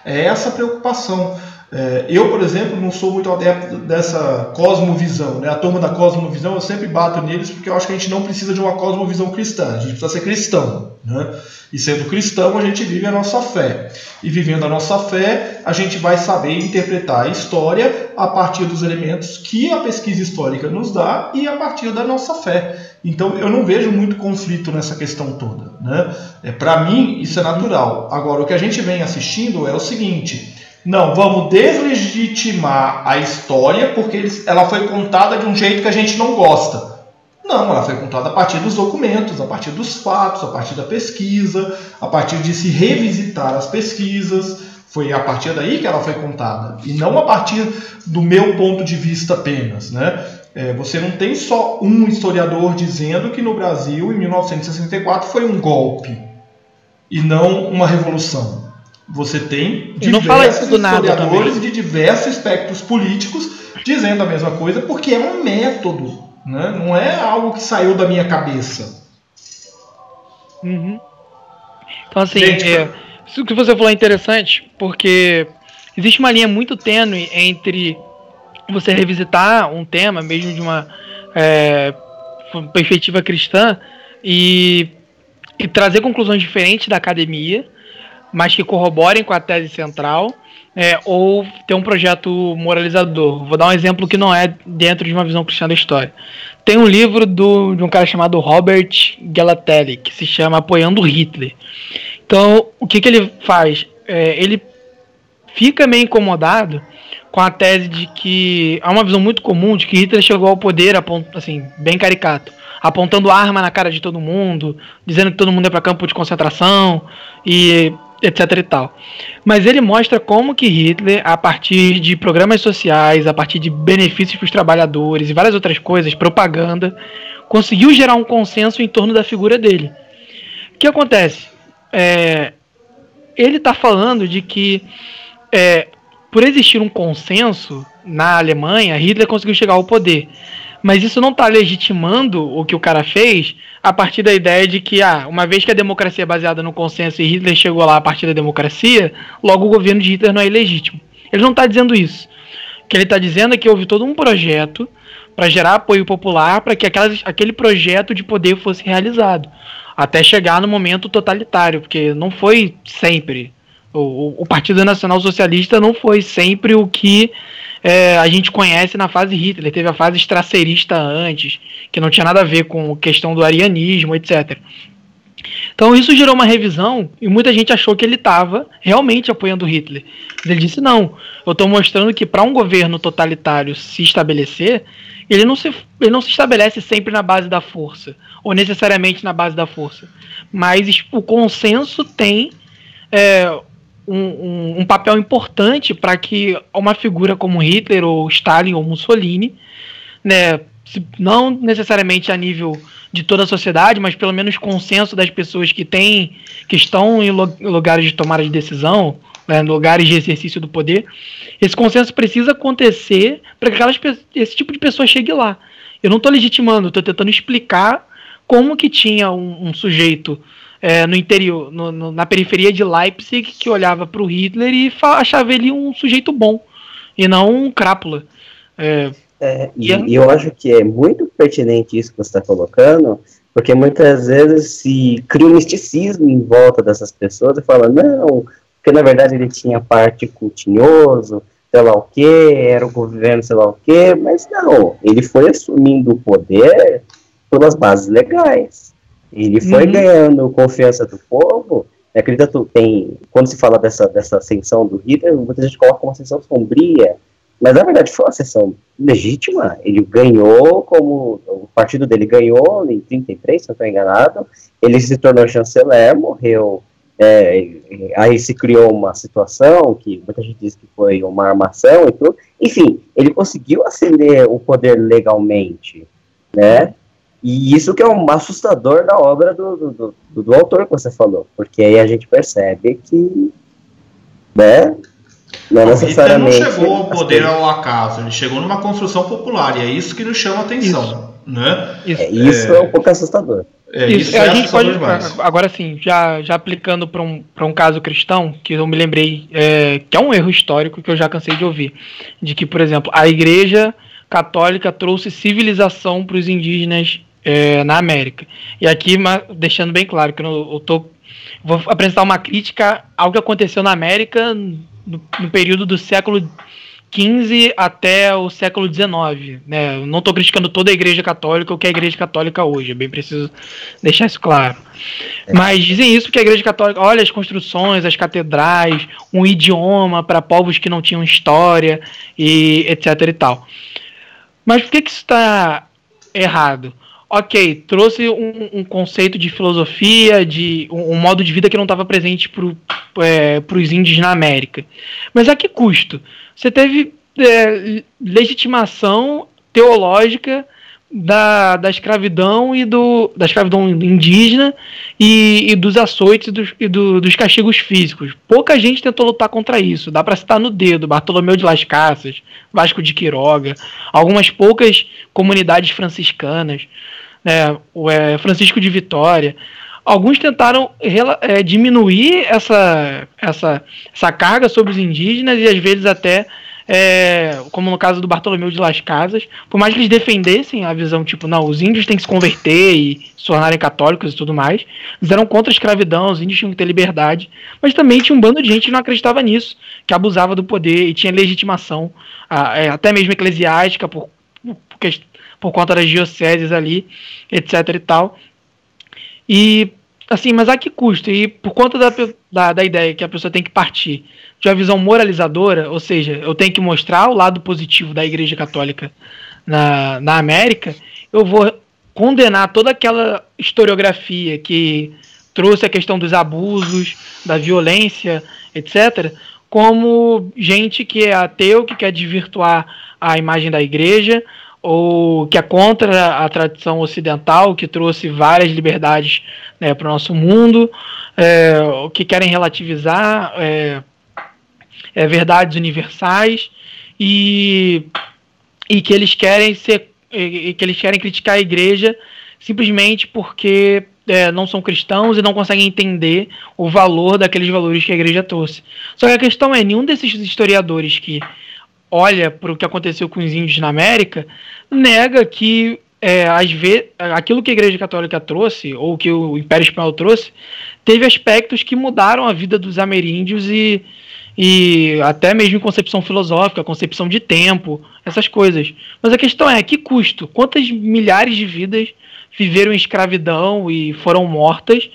É essa a preocupação. É, eu, por exemplo, não sou muito adepto dessa cosmovisão. Né? A turma da cosmovisão, eu sempre bato neles porque eu acho que a gente não precisa de uma cosmovisão cristã, a gente precisa ser cristão. Né? E sendo cristão, a gente vive a nossa fé. E vivendo a nossa fé, a gente vai saber interpretar a história a partir dos elementos que a pesquisa histórica nos dá e a partir da nossa fé. Então, eu não vejo muito conflito nessa questão toda. Né? É, Para mim, isso é natural. Agora, o que a gente vem assistindo é o seguinte não, vamos deslegitimar a história porque eles, ela foi contada de um jeito que a gente não gosta. Não, ela foi contada a partir dos documentos, a partir dos fatos, a partir da pesquisa, a partir de se revisitar as pesquisas. Foi a partir daí que ela foi contada. E não a partir do meu ponto de vista apenas. Né? É, você não tem só um historiador dizendo que no Brasil, em 1964, foi um golpe e não uma revolução. Você tem diversos historiadores de diversos espectros políticos dizendo a mesma coisa, porque é um método, né? não é algo que saiu da minha cabeça. Uhum. Então, assim, Gente, é, isso que você falou é interessante, porque existe uma linha muito tênue entre você revisitar um tema, mesmo de uma é, perspectiva cristã, e, e trazer conclusões diferentes da academia mas que corroborem com a tese central, é, ou ter um projeto moralizador. Vou dar um exemplo que não é dentro de uma visão cristã da história. Tem um livro do, de um cara chamado Robert Gelatelli, que se chama Apoiando Hitler. Então, o que, que ele faz? É, ele fica meio incomodado com a tese de que há uma visão muito comum de que Hitler chegou ao poder, assim, bem caricato, apontando arma na cara de todo mundo, dizendo que todo mundo é para campo de concentração e etc e tal. Mas ele mostra como que Hitler, a partir de programas sociais, a partir de benefícios para os trabalhadores e várias outras coisas, propaganda, conseguiu gerar um consenso em torno da figura dele. O que acontece? É, ele está falando de que é, por existir um consenso na Alemanha, Hitler conseguiu chegar ao poder. Mas isso não está legitimando o que o cara fez a partir da ideia de que, ah, uma vez que a democracia é baseada no consenso e Hitler chegou lá a partir da democracia, logo o governo de Hitler não é ilegítimo. Ele não está dizendo isso. O que ele está dizendo é que houve todo um projeto para gerar apoio popular para que aquelas, aquele projeto de poder fosse realizado. Até chegar no momento totalitário, porque não foi sempre. O, o Partido Nacional Socialista não foi sempre o que é, a gente conhece na fase Hitler. Teve a fase estracerista antes, que não tinha nada a ver com questão do arianismo, etc. Então isso gerou uma revisão e muita gente achou que ele estava realmente apoiando Hitler. Mas ele disse não. Eu estou mostrando que para um governo totalitário se estabelecer, ele não, se, ele não se estabelece sempre na base da força ou necessariamente na base da força, mas o consenso tem é, um, um, papel importante para que uma figura como Hitler ou Stalin ou Mussolini, né, não necessariamente a nível de toda a sociedade, mas pelo menos consenso das pessoas que têm, que estão em lugares de tomada de decisão, né, lugares de exercício do poder, esse consenso precisa acontecer para que aquelas, esse tipo de pessoa chegue lá. Eu não estou legitimando, estou tentando explicar como que tinha um, um sujeito é, no interior, no, no, na periferia de Leipzig, que olhava para o Hitler e achava ele um sujeito bom e não um crápula. É, é, e, e, eu acho que é muito pertinente isso que você está colocando, porque muitas vezes se cria um misticismo em volta dessas pessoas e fala, não, porque na verdade ele tinha parte cultinhoso, sei lá o que, era o governo, sei lá o que, mas não, ele foi assumindo o poder pelas bases legais. Ele foi uhum. ganhando confiança do povo. Acredito, tem, quando se fala dessa, dessa ascensão do Hitler, muita gente coloca uma ascensão sombria, mas na verdade foi uma ascensão legítima. Ele ganhou, como o partido dele ganhou em 33, se não estou enganado. Ele se tornou chanceler, morreu. É, aí se criou uma situação que muita gente diz que foi uma armação e tudo. Enfim, ele conseguiu ascender o poder legalmente, né? E isso que é um assustador da obra do, do, do, do autor que você falou, porque aí a gente percebe que, né, não é necessariamente... Ele não chegou ao poder ao acaso, ele chegou numa construção popular, e é isso que nos chama a atenção, isso. né? Isso é, isso é, é um pouco assustador. É, isso, isso é a gente pode, demais. agora sim, já, já aplicando para um, um caso cristão, que eu me lembrei, é, que é um erro histórico que eu já cansei de ouvir, de que, por exemplo, a igreja católica trouxe civilização para os indígenas é, na América. E aqui, deixando bem claro que eu, eu tô, vou apresentar uma crítica ao que aconteceu na América no, no período do século XV até o século XIX. Né? Eu não estou criticando toda a Igreja Católica ou que é a Igreja Católica hoje, é bem preciso deixar isso claro. É. Mas dizem isso porque a Igreja Católica, olha as construções, as catedrais, um idioma para povos que não tinham história e etc e tal. Mas por que, que isso está errado? Ok, trouxe um, um, conceito de filosofia, de um, um, modo de vida que não estava presente para é, os índios na América. Mas a que custo? Você teve é, legitimação teológica da, da escravidão e do da escravidão indígena e, e dos açoites e, dos, e do, dos castigos físicos. Pouca gente tentou lutar contra isso. Dá para citar no dedo Bartolomeu de Las Casas, Vasco de Quiroga, algumas poucas comunidades franciscanas, né, o é, Francisco de Vitória. Alguns tentaram é, diminuir essa, essa, essa carga sobre os indígenas e às vezes até é, como no caso do Bartolomeu de Las Casas, por mais que eles defendessem a visão, tipo, não, os índios têm que se converter e se tornarem católicos e tudo mais, eles eram contra a escravidão, os índios tinham que ter liberdade, mas também tinha um bando de gente que não acreditava nisso, que abusava do poder e tinha legitimação, é, até mesmo eclesiástica, por, por, por conta das dioceses ali, etc e tal. E assim, mas a que custo? E por conta da, da, da, ideia que a pessoa tem que partir de uma visão moralizadora, ou seja, eu tenho que mostrar o lado positivo da Igreja Católica na, na América, eu vou condenar toda aquela historiografia que trouxe a questão dos abusos, da violência, etc., como gente que é ateu, que quer desvirtuar a imagem da igreja, ou que é contra a tradição ocidental, que trouxe várias liberdades né, para o nosso mundo, é, que querem relativizar é, é, verdades universais e, e que eles querem ser e, que eles querem criticar a igreja simplesmente porque é, não são cristãos e não conseguem entender o valor daqueles valores que a igreja trouxe. Só que a questão é, nenhum desses historiadores que olha para o que aconteceu com os índios na América nega que é, às vezes, aquilo que a Igreja Católica trouxe, ou que o Império Espanhol trouxe, teve aspectos que mudaram a vida dos ameríndios e, e até mesmo concepção filosófica, concepção de tempo, essas coisas. Mas a questão é, que custo? Quantas milhares de vidas viveram em escravidão e foram mortas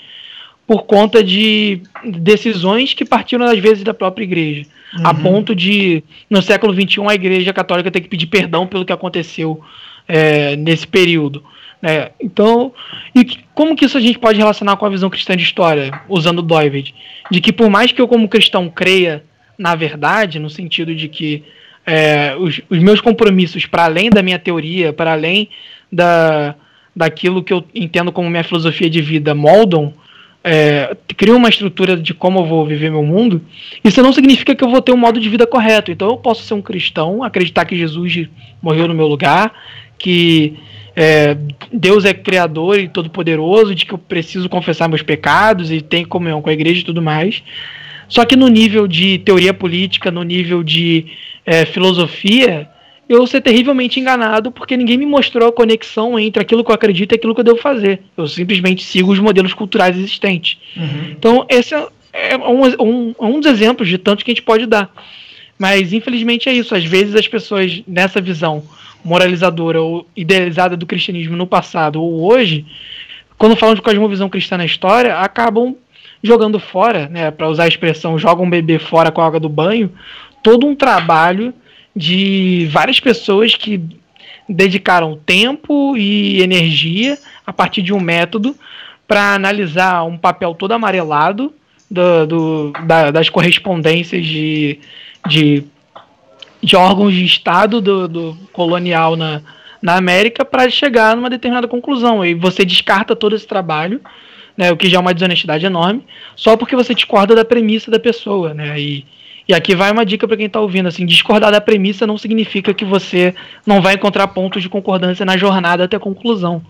por conta de decisões que partiram às vezes da própria igreja, uhum. a ponto de no século XXI a igreja católica ter que pedir perdão pelo que aconteceu é, nesse período. Né? Então, e como que isso a gente pode relacionar com a visão cristã de história, usando Doived? De que por mais que eu como cristão creia na verdade, no sentido de que é, os, os meus compromissos, para além da minha teoria, para além da, daquilo que eu entendo como minha filosofia de vida, moldam, é, criam uma estrutura de como eu vou viver meu mundo, isso não significa que eu vou ter um modo de vida correto. Então eu posso ser um cristão, acreditar que Jesus morreu no meu lugar, que é, Deus é criador e todo-poderoso, de que eu preciso confessar meus pecados e tem comunhão com a igreja e tudo mais. Só que no nível de teoria política, no nível de é, filosofia, eu ser terrivelmente enganado porque ninguém me mostrou a conexão entre aquilo que eu acredito e aquilo que eu devo fazer. Eu simplesmente sigo os modelos culturais existentes. Uhum. Então, esse é, é um, um, um dos exemplos de tantos que a gente pode dar. Mas, infelizmente, é isso. Às vezes as pessoas, nessa visão moralizadora ou idealizada do cristianismo no passado ou hoje, quando falam de cosmovisão cristã na história, acabam jogando fora, né, para usar a expressão joga um bebê fora com a água do banho, todo um trabalho de várias pessoas que dedicaram tempo e energia a partir de um método para analisar um papel todo amarelado do, do da, das correspondências de, de de órgãos de Estado do, do colonial na, na América para chegar numa determinada conclusão. E você descarta todo esse trabalho, né, o que já é uma desonestidade enorme, só porque você discorda da premissa da pessoa. Né, e, e aqui vai uma dica para quem está ouvindo: assim, discordar da premissa não significa que você não vai encontrar pontos de concordância na jornada até a conclusão.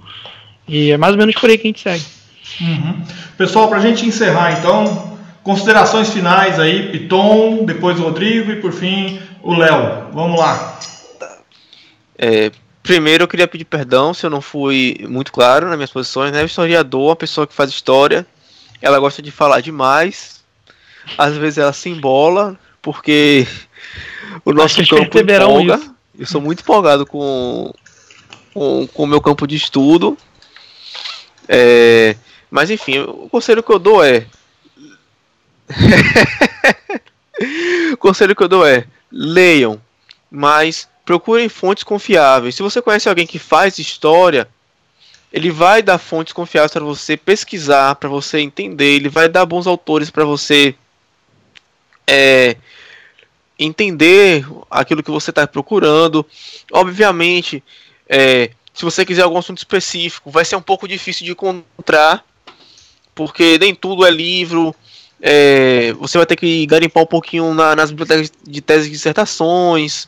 E é mais ou menos por aí que a gente segue. Uhum. Pessoal, para a gente encerrar então, considerações finais aí, Piton, depois o Rodrigo e por fim o Léo. Vamos lá. É, primeiro eu queria pedir perdão se eu não fui muito claro nas minhas posições. Né? O historiador, uma pessoa que faz história, ela gosta de falar demais. Às vezes ela se embola, porque o nosso campo empolga. Isso. Eu sou muito empolgado com, com, o meu campo de estudo. É, mas enfim, o conselho que eu dou é. <laughs> o conselho que eu dou é leiam, mas procurem fontes confiáveis. Se você conhece alguém que faz história, ele vai dar fontes confiáveis para você pesquisar, para você entender, ele vai dar bons autores para você é, entender aquilo que você está procurando. Obviamente, é, se você quiser algum assunto específico, vai ser um pouco difícil de encontrar, porque nem tudo é livro, é, você vai ter que garimpar um pouquinho na, nas bibliotecas de tese e dissertações,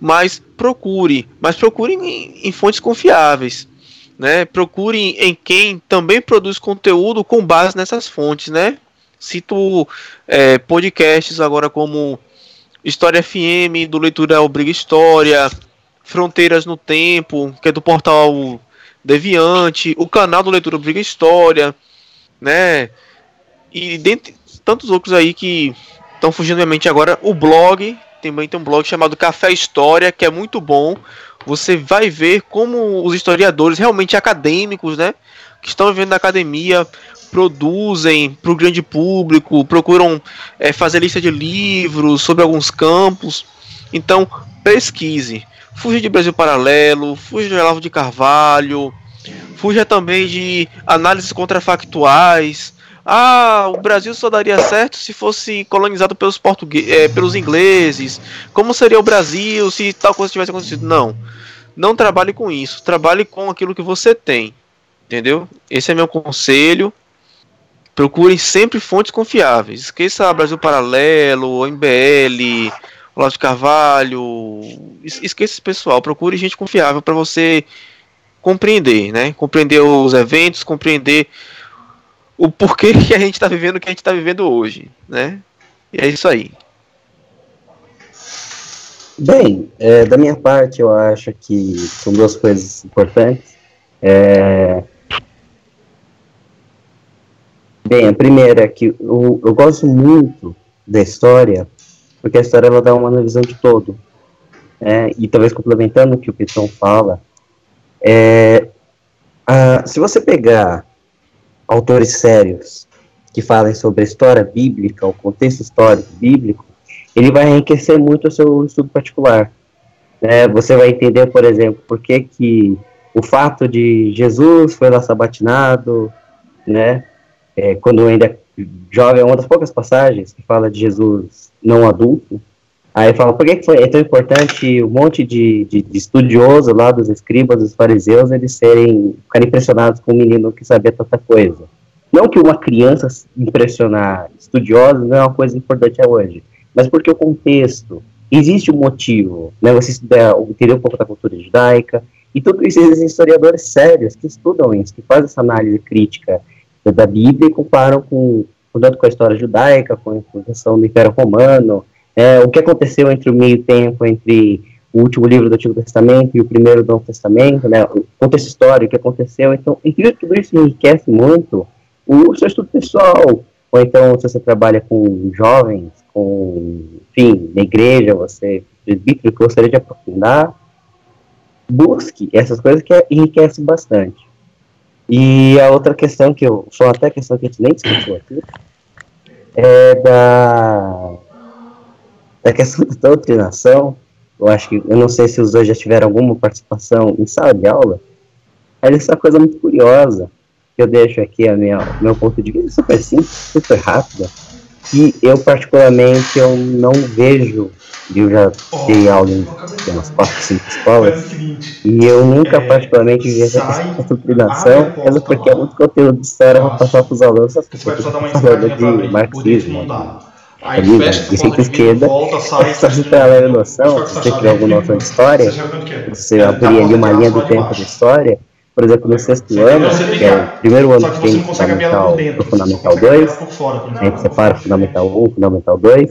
mas procure, mas procure em, em fontes confiáveis, né? Procure em quem também produz conteúdo com base nessas fontes, né? Cito é, podcasts agora como História FM, do Leitura Obriga História, Fronteiras no Tempo, que é do portal Deviante, o canal do Leitura Obriga História, né? E dentre tantos outros aí que estão fugindo da minha mente agora, o blog, também tem um blog chamado Café História, que é muito bom. Você vai ver como os historiadores realmente acadêmicos, né, que estão vivendo na academia, produzem para o grande público, procuram é, fazer lista de livros sobre alguns campos. Então, pesquise. Fuja de Brasil Paralelo, fuja de Olavo de Carvalho, fuja também de análises contrafactuais, ah, o Brasil só daria certo se fosse colonizado pelos portugueses, é, pelos ingleses. Como seria o Brasil se tal coisa tivesse acontecido? Não. Não trabalhe com isso. Trabalhe com aquilo que você tem. Entendeu? Esse é meu conselho. Procurem sempre fontes confiáveis. Esqueça Brasil Paralelo, MBL, Olavo de Carvalho. Esqueça esse pessoal. Procure gente confiável para você compreender, né? Compreender os eventos, compreender o porquê <laughs> que a gente está vivendo o que a gente está vivendo hoje, né? E é isso aí. Bem, é, da minha parte, eu acho que são duas coisas importantes. É... Bem, a primeira é que eu, eu gosto muito da história, porque a história ela dá uma visão de todo. É, e talvez complementando o que o Piton fala, é, a, se você pegar autores sérios que falem sobre a história bíblica, o contexto histórico bíblico, ele vai enriquecer muito o seu estudo particular. É, você vai entender, por exemplo, por que, que o fato de Jesus foi lá sabatinado, né, é, quando ainda jovem, é uma das poucas passagens que fala de Jesus não adulto, aí fala, por que, foi, é tão importante um monte de, de, de estudiosos lá, dos escribas, dos fariseus, eles serem, ficarem impressionados com um menino que sabia tanta coisa. Não que uma criança impressionar estudiosos não é uma coisa importante hoje, mas porque o contexto, existe um motivo, né, você entender um pouco da cultura judaica, E tudo isso existem historiadores sérios que estudam isso, que fazem essa análise crítica da Bíblia e comparam com, tanto com a história judaica, com a questão do Império Romano, é, o que aconteceu entre o meio tempo, entre o último livro do Antigo Testamento e o primeiro do Novo Testamento, né, o contexto histórico, o que aconteceu. Então, tudo isso enriquece muito o seu estudo pessoal, ou então se você trabalha com jovens, com, enfim, na igreja, você, presbítero, que gostaria de aprofundar, busque essas coisas que enriquecem bastante. E a outra questão que eu, foi até questão que a gente nem discutiu aqui, é da, da questão da doutrinação, eu acho que, eu não sei se os dois já tiveram alguma participação em sala de aula, mas essa é coisa muito curiosa, que eu deixo aqui a minha, meu ponto de vista. Super simples, super rápida, que eu particularmente eu não vejo, eu já dei aula em umas 4, 5 escolas, e eu nunca é, particularmente vi essa de doutrinação, mesmo porque é muito conteúdo de história para passar para os alunos, essas pessoas falando de marxismo, Aí ali, fecha, de centro esquerda, só se para leve noção, se você tiver alguma noção de história, você abrir ali uma linha do tempo da história, por exemplo, no sexto ano, que é o primeiro ano que tem fundamental, o fundamental 2, a gente separa fundamental 1, fundamental 2,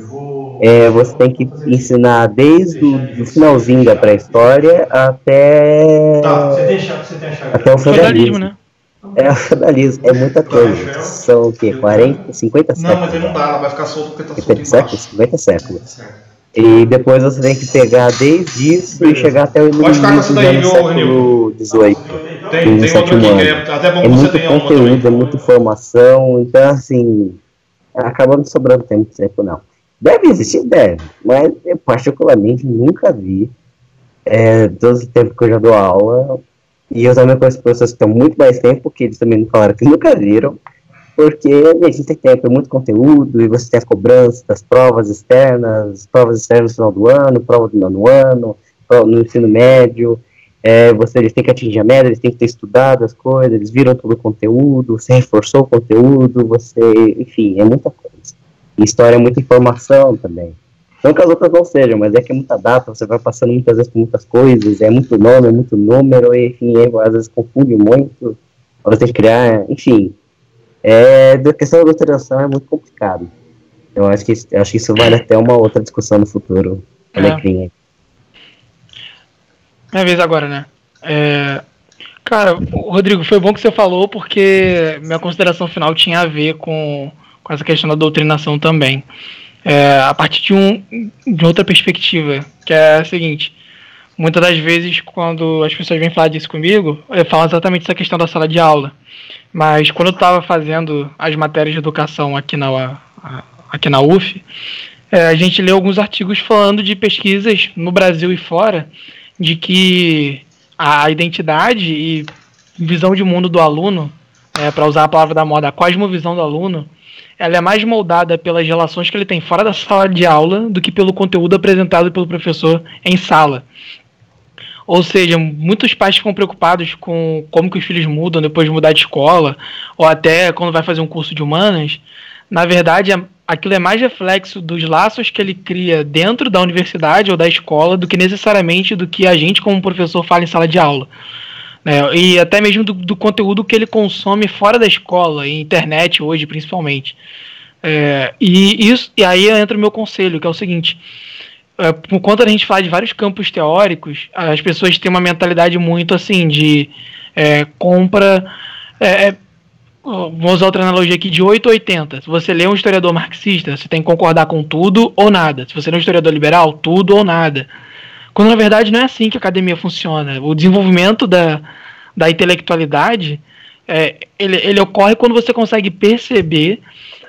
é, você tem que ensinar desde o finalzinho da pré-história até, tá, até o feudalismo. Né? É o feudalismo, é muita coisa. São o quê? 40, 50 séculos? Não, mas ele não dá, ela vai ficar solto porque tá solto 50 séculos? 50 séculos. E depois você tem que pegar desde isso e chegar até o início do século XVIII. Tem, tem outro aqui, é, até bom é muito conteúdo, é muita informação, então assim, acaba não sobrando tempo tempo não. Deve existir, deve, mas eu particularmente nunca vi, é, todo o tempo que eu já dou aula, e eu também conheço pessoas que estão muito mais tempo, porque eles também me falaram que <laughs> nunca viram, porque a gente tem tempo, é muito conteúdo, e você tem a cobrança das provas externas, provas externas no final do ano, prova do nono ano, no ensino médio, é, você, eles têm que atingir a meta, eles têm que ter estudado as coisas, eles viram todo o conteúdo, você reforçou o conteúdo, você, enfim, é muita coisa. E história é muita informação também. Não que as outras não sejam, mas é que é muita data, você vai passando muitas vezes por muitas coisas, é muito nome, é muito número, enfim, é, às vezes confunde muito, você tem que criar, enfim. É, a questão da doutrinação é muito complicado. Eu acho que, acho que isso vale até uma outra discussão no futuro. É. Alecrim. Minha vez agora, né? É... Cara, Rodrigo, foi bom que você falou, porque minha consideração final tinha a ver com, com essa questão da doutrinação também. É, a partir de, um, de outra perspectiva, que é a seguinte: muitas das vezes, quando as pessoas vêm falar disso comigo, eu falo exatamente essa questão da sala de aula. Mas quando eu estava fazendo as matérias de educação aqui na, aqui na UF, é, a gente lê alguns artigos falando de pesquisas no Brasil e fora de que a identidade e visão de mundo do aluno, é, para usar a palavra da moda, a cosmovisão do aluno, ela é mais moldada pelas relações que ele tem fora da sala de aula do que pelo conteúdo apresentado pelo professor em sala. Ou seja, muitos pais ficam preocupados com como que os filhos mudam depois de mudar de escola, ou até quando vai fazer um curso de humanas. Na verdade, aquilo é mais reflexo dos laços que ele cria dentro da universidade ou da escola do que necessariamente do que a gente, como professor, fala em sala de aula. É, e até mesmo do, do, conteúdo que ele consome fora da escola, internet hoje principalmente. É, e, isso, e aí entra o meu conselho, que é o seguinte: é, por conta da gente falar de vários campos teóricos, as pessoas têm uma mentalidade muito assim de é, compra. É, é, Vou usar outra analogia aqui de 8 a 80. Se você lê um historiador marxista, você tem que concordar com tudo ou nada. Se você lê um historiador liberal, tudo ou nada. Quando na verdade não é assim que a academia funciona. O desenvolvimento da, da intelectualidade é, ele, ele ocorre quando você consegue perceber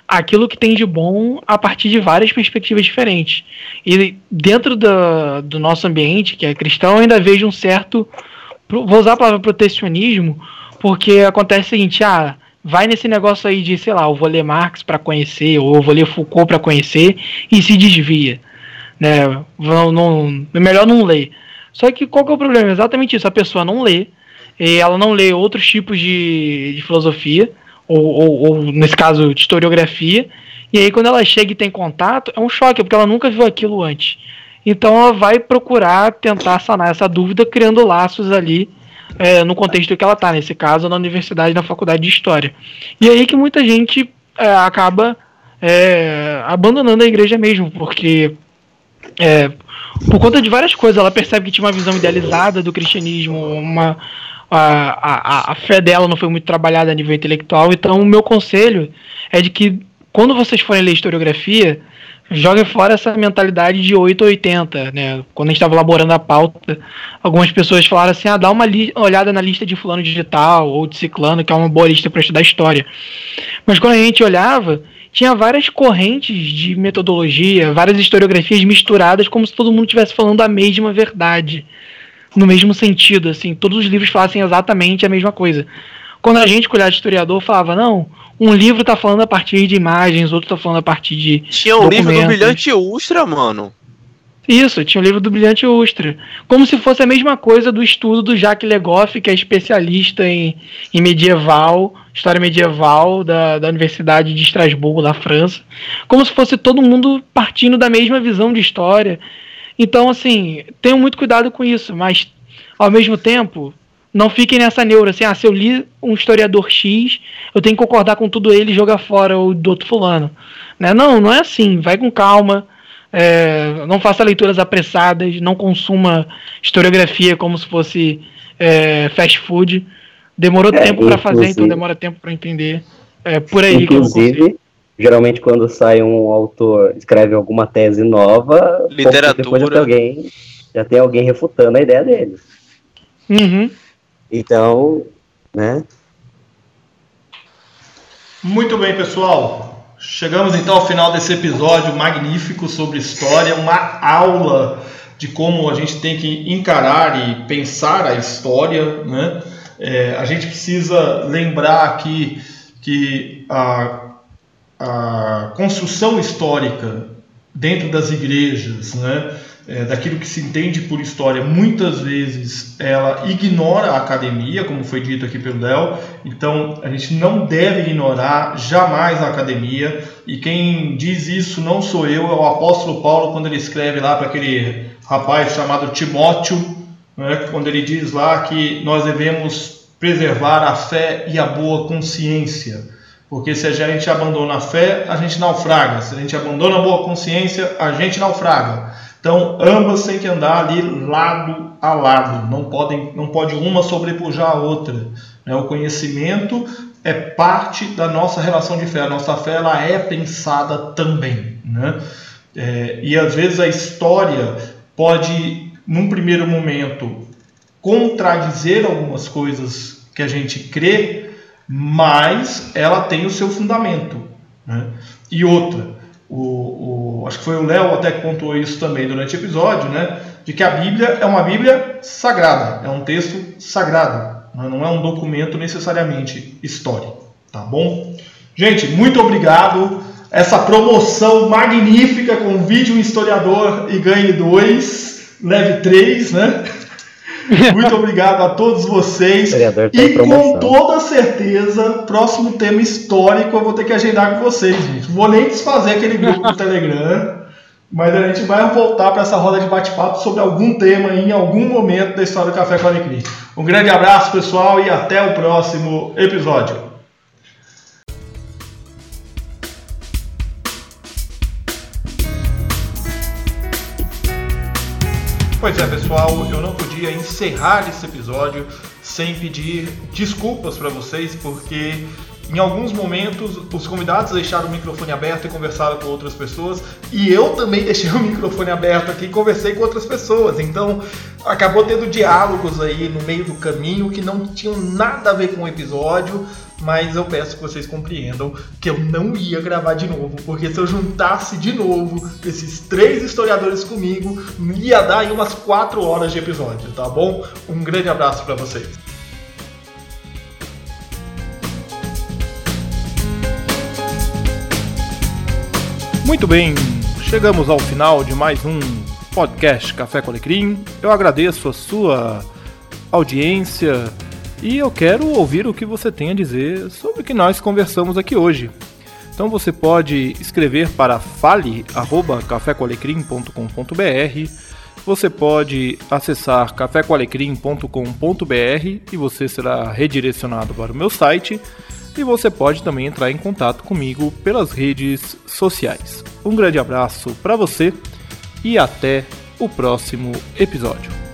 aquilo que tem de bom a partir de várias perspectivas diferentes. E dentro do, do nosso ambiente, que é cristão, eu ainda vejo um certo. Vou usar a palavra protecionismo, porque acontece o seguinte: ah, vai nesse negócio aí de, sei lá, eu vou ler Marx para conhecer, ou eu vou ler Foucault para conhecer, e se desvia. Né? Não, não, é melhor não ler. Só que qual que é o problema? Exatamente isso, a pessoa não lê, ela não lê outros tipos de, de filosofia, ou, ou, ou, nesse caso de historiografia, e aí quando ela chega e tem contato, é um choque, porque ela nunca viu aquilo antes. Então ela vai procurar tentar sanar essa dúvida criando laços ali é, no contexto que ela está, nesse caso, na universidade, na faculdade de História. E aí que muita gente é, acaba é, abandonando a igreja mesmo, porque é, por conta de várias coisas, ela percebe que tinha uma visão idealizada do cristianismo, uma, a, a, a fé dela não foi muito trabalhada a nível intelectual, então o meu conselho é de que quando vocês forem ler historiografia, joguem fora essa mentalidade de 8 ou 80, né? Quando a gente estava elaborando a pauta, algumas pessoas falaram assim: ah, dá uma olhada na lista de fulano digital ou de ciclano, que é uma boa lista para estudar história. Mas quando a gente olhava, tinha várias correntes de metodologia, várias historiografias misturadas, como se todo mundo estivesse falando a mesma verdade, no mesmo sentido, assim, todos os livros falassem exatamente a mesma coisa. Quando a gente, colher de historiador, falava, não, um livro tá falando a partir de imagens, outro tá falando a partir de. Tinha um livro do Brilhante Ustra, mano. Isso, tinha o livro do Brilhante Ustra. Como se fosse a mesma coisa do estudo do Jacques Legoff, que é especialista em, em medieval, história medieval da, da Universidade de Estrasburgo, na França. Como se fosse todo mundo partindo da mesma visão de história. Então, assim, tenham muito cuidado com isso, mas ao mesmo tempo, não fiquem nessa neura assim, ah, se eu li um historiador X, eu tenho que concordar com tudo ele e jogar fora o do outro fulano. Né? Não, não é assim. Vai com calma. É, não faça leituras apressadas, não consuma historiografia como se fosse é, fast food. Demorou é, tempo para fazer, então demora tempo para entender. É por aí inclusive, geralmente quando sai um autor, escreve alguma tese nova, literatura, depois já tem alguém, já tem alguém refutando a ideia dele. Uhum. Então, né? Muito bem, pessoal. Chegamos então ao final desse episódio magnífico sobre história, uma aula de como a gente tem que encarar e pensar a história, né? É, a gente precisa lembrar aqui que a, a construção histórica dentro das igrejas, né? É, daquilo que se entende por história, muitas vezes ela ignora a academia, como foi dito aqui pelo Léo, então a gente não deve ignorar jamais a academia, e quem diz isso não sou eu, é o apóstolo Paulo, quando ele escreve lá para aquele rapaz chamado Timóteo, né, quando ele diz lá que nós devemos preservar a fé e a boa consciência. Porque se a gente abandona a fé, a gente naufraga. Se a gente abandona a boa consciência, a gente naufraga. Então, ambas têm que andar ali lado a lado, não, podem, não pode uma sobrepujar a outra. Né? O conhecimento é parte da nossa relação de fé, a nossa fé ela é pensada também. Né? É, e às vezes a história pode, num primeiro momento, contradizer algumas coisas que a gente crê, mas ela tem o seu fundamento. Né? E outra, o, o, acho que foi o Léo até que pontuou isso também durante o episódio, né? De que a Bíblia é uma Bíblia sagrada, é um texto sagrado, né, não é um documento necessariamente histórico, tá bom? Gente, muito obrigado. Essa promoção magnífica com vídeo historiador e ganhe dois, leve três, né? <laughs> Muito obrigado a todos vocês. E com toda certeza, próximo tema histórico eu vou ter que agendar com vocês, gente. Vou nem desfazer aquele grupo do Telegram, mas a gente vai voltar para essa roda de bate-papo sobre algum tema em algum momento da história do Café com Alecrim. Um grande abraço, pessoal, e até o próximo episódio. Pois é, pessoal, eu não podia encerrar esse episódio sem pedir desculpas para vocês, porque em alguns momentos os convidados deixaram o microfone aberto e conversaram com outras pessoas, e eu também <laughs> deixei o microfone aberto aqui e conversei com outras pessoas. Então acabou tendo diálogos aí no meio do caminho que não tinham nada a ver com o episódio, mas eu peço que vocês compreendam que eu não ia gravar de novo, porque se eu juntasse de novo esses três historiadores comigo, ia dar aí umas quatro horas de episódio, tá bom? Um grande abraço para vocês. Muito bem, chegamos ao final de mais um podcast Café com Alecrim. Eu agradeço a sua audiência e eu quero ouvir o que você tem a dizer sobre o que nós conversamos aqui hoje. Então você pode escrever para fale@cafecoalecrim.com.br você pode acessar cafécoalecrim.com.br e você será redirecionado para o meu site. E você pode também entrar em contato comigo pelas redes sociais. Um grande abraço para você e até o próximo episódio.